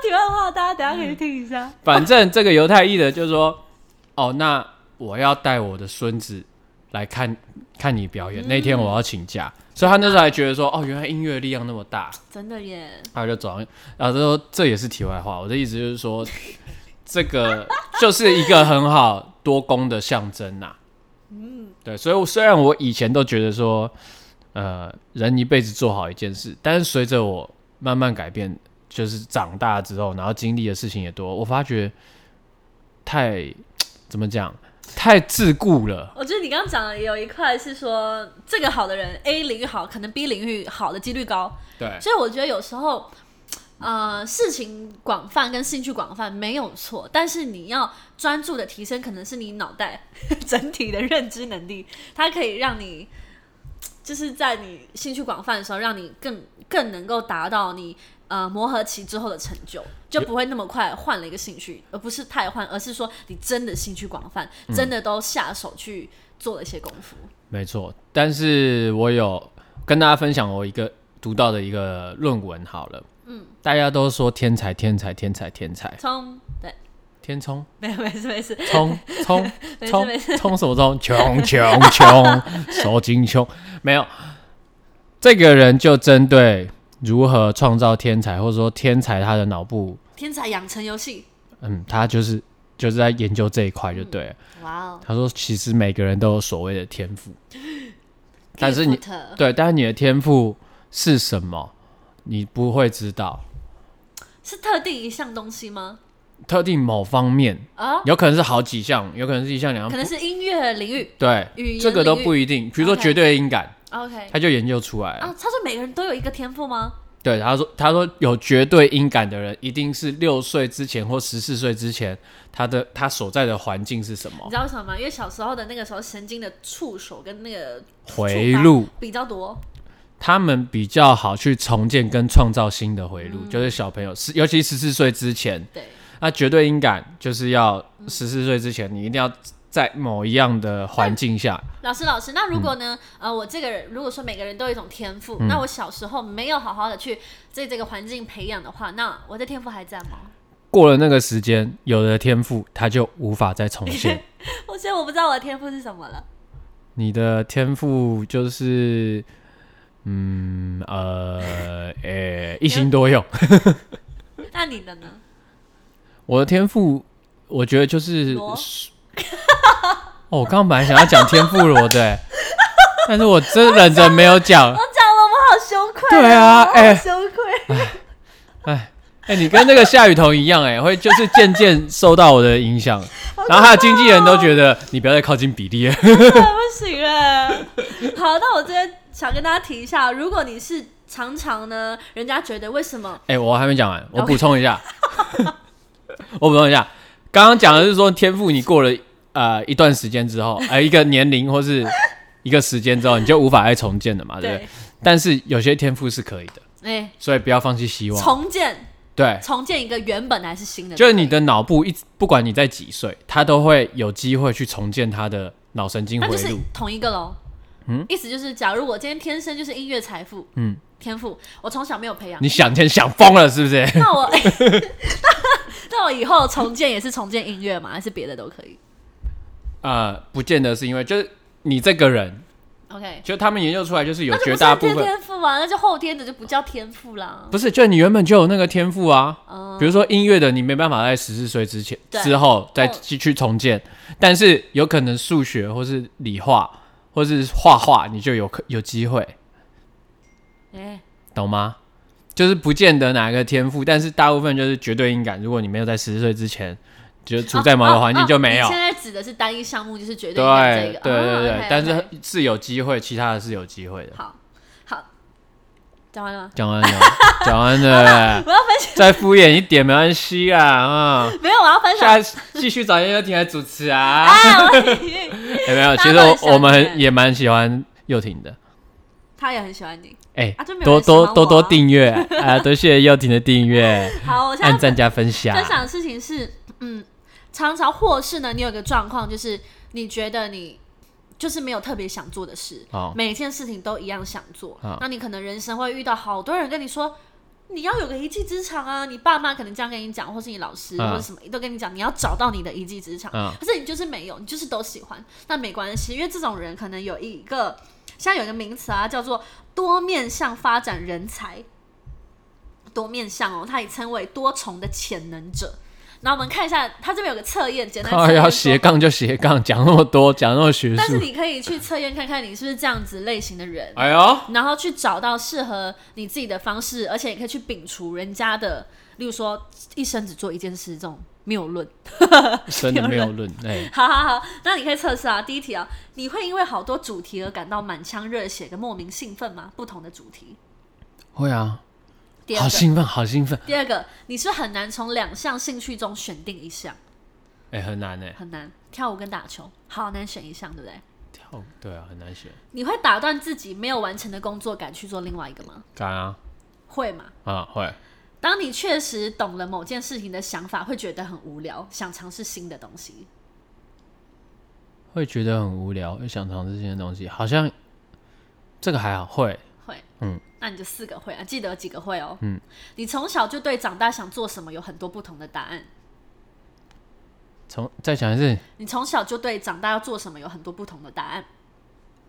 S2: 题外话，大家等下可以听一下。
S1: 反正这个犹太裔的就说，哦，那我要带我的孙子来看看你表演，那天我要请假，所以他那时候还觉得说，哦，原来音乐力量那么大，
S2: 真的耶，
S1: 他就走上，然后他说这也是题外话，我的意思就是说，这个就是一个很好多功的象征呐、嗯，对，所以我虽然我以前都觉得说，呃，人一辈子做好一件事，但是随着我慢慢改变，就是长大之后，然后经历的事情也多，我发觉太 怎么讲，太自顾了。
S2: 我觉得你刚刚讲的有一块是说，这个好的人 A 领域好，可能 B 领域好的几率高，
S1: 对，
S2: 所以我觉得有时候，呃，事情广泛跟兴趣广泛没有错，但是你要专注的提升，可能是你脑袋整体的认知能力，它可以让你就是在你兴趣广泛的时候，让你更更能够达到你呃磨合期之后的成就，就不会那么快换了一个兴趣，而不是太换，而是说你真的兴趣广泛，真的都下手去做了一些功夫。
S1: 没错，但是我有跟大家分享我一个读到的一个论文，好了，嗯，大家都说天才，天才，天才，天才，
S2: 冲，对，
S1: 天冲，
S2: 没有没事没事，
S1: 冲冲 冲什么冲？穷穷穷，手金穷，没有，这个人就针对如何创造天才，或者说天才他的脑部，
S2: 天才养成游戏，
S1: 嗯，他就是就是在研究这一块就对了。
S2: 哇哦！
S1: 他说，其实每个人都有所谓的天赋，但是你对，但是你的天赋是什么，你不会知道。
S2: 是特定一项东西吗？
S1: 特定某方面，
S2: 啊，
S1: 有可能是好几项，有可能是一项两项，
S2: 可能是音乐领域。
S1: 对这个都不一定。比如说绝对音感
S2: ，OK，
S1: 他就研究出来了。
S2: 啊，他说每个人都有一个天赋吗？
S1: 对，他说他说有绝对音感的人，一定是六岁之前或十四岁之前，他的他所在的环境是什么
S2: 你知道为什么吗？因为小时候的那个时候神经的触手跟那个
S1: 回路，
S2: 比较多。
S1: 他们比较好去重建跟创造新的回路，
S2: 嗯
S1: 就是小朋友十，尤其十四岁之前，
S2: 对，
S1: 那绝对音感就是要十四岁之前，你一定要在某一样的环境下，
S2: 老师老师，那如果呢？
S1: 嗯
S2: 呃，我这个人如果说每个人都有一种天赋，那我小时候没有好好的去在这个环境培养的话，那我的天赋还在吗？
S1: 过了那个时间，有的天赋他就无法再重现。
S2: 我现在我不知道我的天赋是什么了。
S1: 你的天赋就是嗯呃 诶、一心多用。
S2: 那你的呢？
S1: 我的天赋，我觉得就是
S2: 罗
S1: 哦，我刚刚本来想要讲天赋罗的、欸，但是我真忍着没有讲。
S2: 我讲了，我好羞愧、
S1: 对啊
S2: 我好
S1: 哎
S2: 羞愧。
S1: 哎哎，你跟那个夏雨桐一样、欸，哎，会就是渐渐受到我的影响，然后他的经纪人都觉得你不要再靠近比利了。
S2: 不行哎。好，那我这边想跟大家提一下，如果你是常常呢，人家觉得为什么
S1: 哎、我还没讲完，我补充一下 我补充一下，刚刚讲的是说天赋，你过了呃一段时间之后，呃一个年龄或是一个时间之后，你就无法再重建了嘛，对不对？
S2: 对，
S1: 但是有些天赋是可以的，
S2: 哎、
S1: 所以不要放弃希望。
S2: 重建
S1: 对，
S2: 重建一个原本还是新的，
S1: 就是你的脑部一直不管你在几岁，它都会有机会去重建它的脑神经
S2: 那就是
S1: 回路。
S2: 同一个喽。嗯，意思就是，假如我今天天生就是音乐财富，
S1: 嗯，
S2: 天赋，我从小没有培养，
S1: 你想天想疯了是不是？
S2: 那我 那我以后重建也是重建音乐嘛？还是别的都可以
S1: 呃，不见得是因为就是你这个人
S2: ，？OK，
S1: 就他们研究出来就是有
S2: 那就
S1: 绝
S2: 不是天
S1: 大部分
S2: 天赋啊，那就后天的就不叫天赋啦。
S1: 不是，就你原本就有那个天赋啊。
S2: 嗯，
S1: 比如说音乐的，你没办法在十四岁之前
S2: 对
S1: 之后再
S2: 哦
S1: 继续重建，但是有可能数学或是理化或是画画，你就有可有机会，
S2: 哎、
S1: 懂吗？就是不见得哪个天赋，但是大部分就是绝对音感。如果你没有在十四岁之前就处在某个环境，就没有。
S2: 哦哦哦现在指的是单一项目，就是绝对
S1: 对
S2: 音感这个，
S1: 对对对，但是是有机会，其他的是有机会的。
S2: 好好，讲完了吗？
S1: 讲完了，讲完了，
S2: 我要分享，
S1: 再敷衍一点没关系啊啊！
S2: 没有，我要分享。
S1: 下继续找叶又婷来主持啊！没有？其实我我们也蛮喜欢佑婷的。
S2: 他也很喜欢你。
S1: 哎、多多多多订阅啊！多谢谢佑廷的订阅，
S2: 好，我现在
S1: 按赞加分享。
S2: 分享的事情是，嗯，常常或是呢，你有一个状况，就是你觉得你就是没有特别想做的事，
S1: 哦
S2: 每一件事情都一样想做，
S1: 哦
S2: 那你可能人生会遇到好多人跟你说。你要有个一技之长啊！你爸妈可能这样跟你讲，或是你老师、
S1: 嗯
S2: 或者什么都跟你讲，你要找到你的一技之长。
S1: 嗯
S2: 可是你就是没有，你就是都喜欢，那没关系，因为这种人可能有一个，现在有一个名词啊，叫做多面向发展人才。多面向哦，它也称为多重的潜能者。那我们看一下，它这边有个测验，简单
S1: 要斜杠就斜杠，讲那么多，讲那么学术。
S2: 但是你可以去测验看看你是不是这样子类型的人，
S1: 哎呦，
S2: 然后去找到适合你自己的方式，而且也可以去摒除人家的，例如说一生只做一件事这种谬论。
S1: 真的没有论哎，
S2: 好好好，那你可以测试啊。第一题啊，你会因为好多主题而感到满腔热血跟莫名兴奋吗？不同的主题。
S1: 会啊，
S2: 第二个，
S1: 好兴奋，好兴奋，
S2: 第二个，你是很难从两项兴趣中选定一项，
S1: 哎，很难哎，
S2: 很难。跳舞跟打球，好难选一项，对不对？
S1: 跳舞对啊，很难选，
S2: 你会打断自己没有完成的工作，赶去做另外一个吗？
S1: 敢啊
S2: 会吗？
S1: 啊会，
S2: 当你确实懂了某件事情的想法，会觉得很无聊，想尝试新的东西。
S1: 会觉得很无聊，又想尝试新的东西，好像这个还好，会
S2: 会，
S1: 嗯，
S2: 那你就四个会啊，记得有几个会哦。
S1: 嗯，
S2: 你从小就对长大想做什么有很多不同的答案。
S1: 从再讲一次，
S2: 你从小就对长大要做什么有很多不同的答案。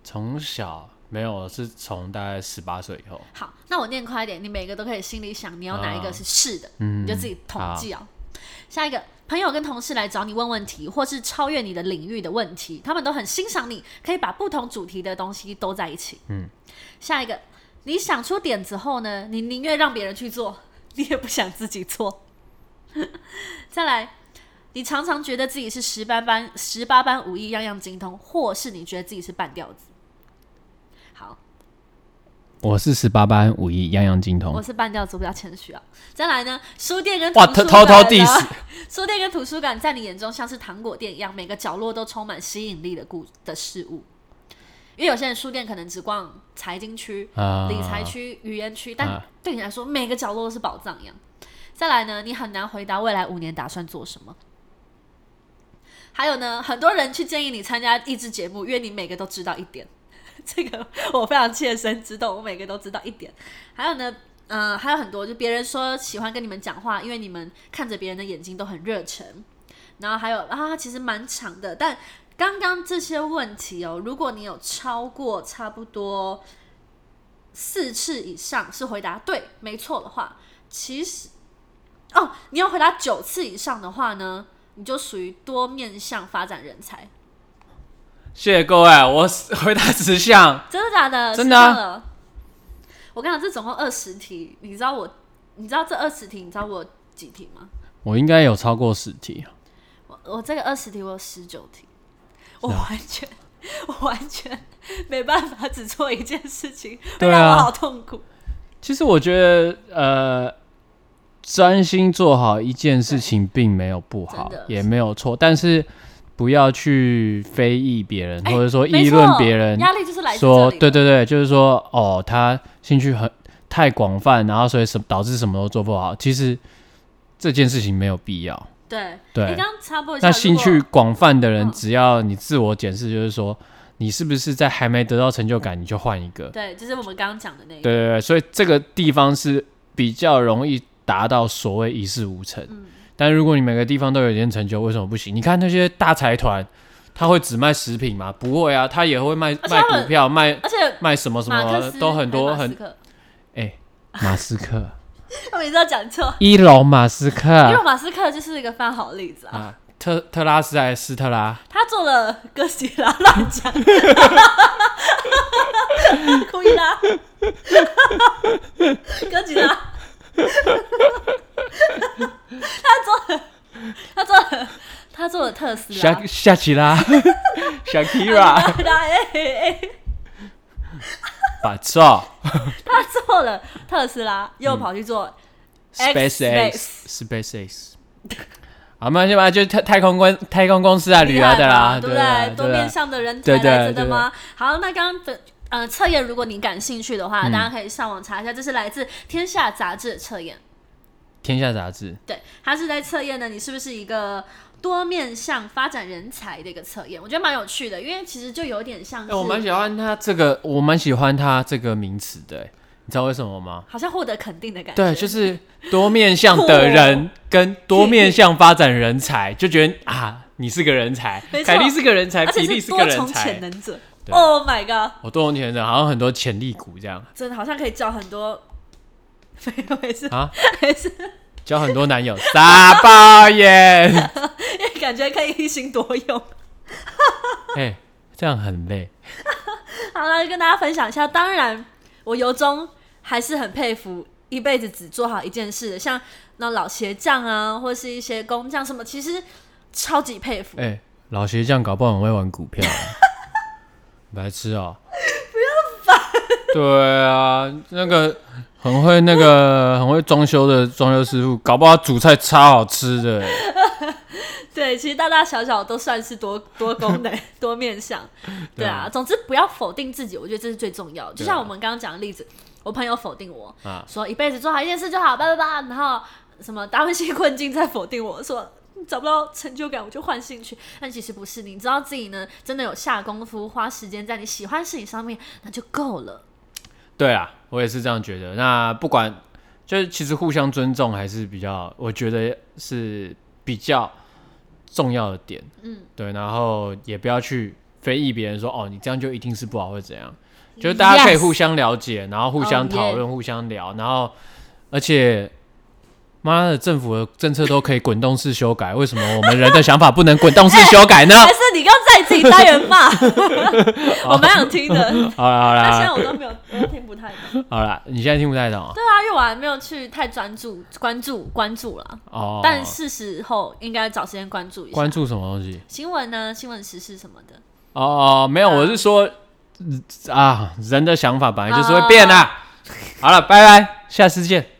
S1: 从小没有，是从大概十八岁以后，
S2: 好，那我念快一点，你每个都可以心里想你要哪一个是是的，
S1: 嗯
S2: 你就自己统计哦。下一个，朋友跟同事来找你问问题，或是超越你的领域的问题，他们都很欣赏你，可以把不同主题的东西都在一起。
S1: 嗯，
S2: 下一个，你想出点子后呢，你宁愿让别人去做，你也不想自己做。再来，你常常觉得自己是十八般十八般武艺样样精通，或是你觉得自己是半吊子。好，
S1: 我是十八般武艺，样样精通
S2: 我。是半吊子，我比较谦虚啊。再来呢，书店跟
S1: 哇，
S2: 图书
S1: 偷偷
S2: 馆呢
S1: diss，
S2: 书店跟图书馆在你眼中像是糖果店一样，每个角落都充满吸引力的故的事物。因为有些人书店可能只逛财经区、
S1: 啊
S2: 理财区、语言区，但
S1: 啊
S2: 对你来说每个角落都是宝藏一样。再来呢，你很难回答未来五年打算做什么。还有呢，很多人去建议你参加益智节目，因为你每个都知道一点。这个我非常切身知道，我每个都知道一点。还有呢，呃，还有很多，就别人说喜欢跟你们讲话，因为你们看着别人的眼睛都很热忱。然后还有啊，其实蛮长的，但刚刚这些问题哦，如果你有超过差不多四次以上是回答对没错的话，其实哦，你要回答九次以上的话呢，你就属于多面向发展人才。
S1: 谢谢各位，我回答十项，
S2: 真的假的？
S1: 真的。
S2: 我跟你讲，这总共二十题，你知道我，你知道这二十题，你知道我有几题吗？
S1: 我应该有超过十题。
S2: 我我这个二十题我有十九题，我
S1: 啊
S2: 完全 我完全没办法只做一件事情，会
S1: 对啊
S2: 我好痛苦。
S1: 其实我觉得，呃，专心做好一件事情并没有不好，也没有错，但是不要去非议别人，
S2: 哎
S1: 或者说议论别人，
S2: 压力就是来
S1: 说对对对，就是说哦，他兴趣很太广泛，然后所以什导致什么都做不好。其实这件事情没有必要。
S2: 对
S1: 对
S2: 你刚刚插播一下，
S1: 那兴趣广泛的人，
S2: 嗯
S1: 只要你自我检视，就是说你是不是在还没得到成就感，你就换一个。
S2: 对，就是我们刚刚讲的那个，
S1: 对对对，所以这个地方是比较容易达到所谓一事无成。
S2: 嗯
S1: 但如果你每个地方都有一点成就，为什么不行？你看那些大财团，他会只卖食品吗？不会啊，他也会卖卖股票，卖
S2: 而且
S1: 卖什么什么都很多很
S2: 还有马斯克
S1: 哎，马斯克，
S2: 他每次都讲错，
S1: 伊隆马斯克
S2: 因为马斯克就是一个非常好的例子啊。
S1: 啊，特特拉斯还是斯特拉？
S2: 他做了哥吉拉，乱讲，故意啦，哥吉拉，他做了，他做了，他做了特斯拉。
S1: 夏，夏奇拉，小 Kira，
S2: 哎哎哎，
S1: 把错。
S2: 他做了特斯拉，又跑去做
S1: SpaceX SpaceX。好，没关系嘛，就太太空公太空公司啊，旅游的啦，
S2: 对不
S1: 对？
S2: 多面向的人才来着的
S1: 对
S2: 吗？好，那刚刚的呃测验，如果你感兴趣的
S1: 嗯
S2: 话，大家可以上网查一下，这是来自《天下》杂志的测验。
S1: 天下杂志，
S2: 对，它是在测验呢，你是不是一个多面向发展人才的一个测验，我觉得蛮有趣的，因为其实就有点像
S1: 哎、
S2: 是，
S1: 我蛮喜欢他这个，我蛮喜欢他这个名词的、哎你知道为什么吗？
S2: 好像获得肯定的感觉。
S1: 对，就是多面向的人跟多面向发展人才，就觉得啊，你是个人才
S2: 没，错
S1: 凯莉是个人才，
S2: 而且
S1: 比利是
S2: 是多重
S1: 个人才
S2: 潜，能者。
S1: 对
S2: Oh my god！
S1: 我多重潜能者，好像很多潜力股这样
S2: 真的好像可以教很多，没有没事
S1: 啊，
S2: 没事，
S1: 交很多男友，傻包眼，
S2: 因为感觉可以一心多用。
S1: 哎、这样很累。
S2: 好了，跟大家分享一下。当然，我由衷还是很佩服一辈子只做好一件事的，像那老鞋匠啊，或是一些工匠什么，其实超级佩服。
S1: 哎、老鞋匠搞不好很会玩股票、白痴哦、不要烦。对啊，那个很会那个很会装修的装修师傅，搞不好煮菜超好吃的、哎
S2: 对，其实大大小小都算是多多功能、多面向。对啊，总之不要否定自己，我觉得这是最重要的。就像我们刚刚讲的例子，我朋友否定我
S1: 啊
S2: 说一辈子做好一件事就好，叭叭叭，然后什么达文西困境在否定我说。找不到成就感，我就换兴趣。但其实不是，你知道自己呢，真的有下功夫，花时间在你喜欢的事情上面，那就够了。
S1: 对啊，我也是这样觉得。那不管就是其实互相尊重还是比较，我觉得是比较重要的点。
S2: 嗯，
S1: 对，然后也不要去非议别人说哦，你这样就一定是不好或怎样。就是大家可以互相了解，然后互相
S2: Oh,
S1: 讨论、互相聊，然后而且。妈的，政府的政策都可以滚动式修改，为什么我们人的想法不能滚动式修改呢？
S2: 还 是你刚刚在自己单元骂，我蛮想听的。
S1: 好了好
S2: 但现在我都没有，我都听不太懂。
S1: 好了，你现在听不太懂啊
S2: 对啊，因为我还没有去太专注关注关注了。
S1: 哦。
S2: 但是时候应该找时间关注一下
S1: 关注什么东西？
S2: 新闻呢，新闻时事什么的。
S1: 哦，没有，
S2: 啊
S1: 我是说啊，人的想法本来就是会变的。好了，拜拜，下次见。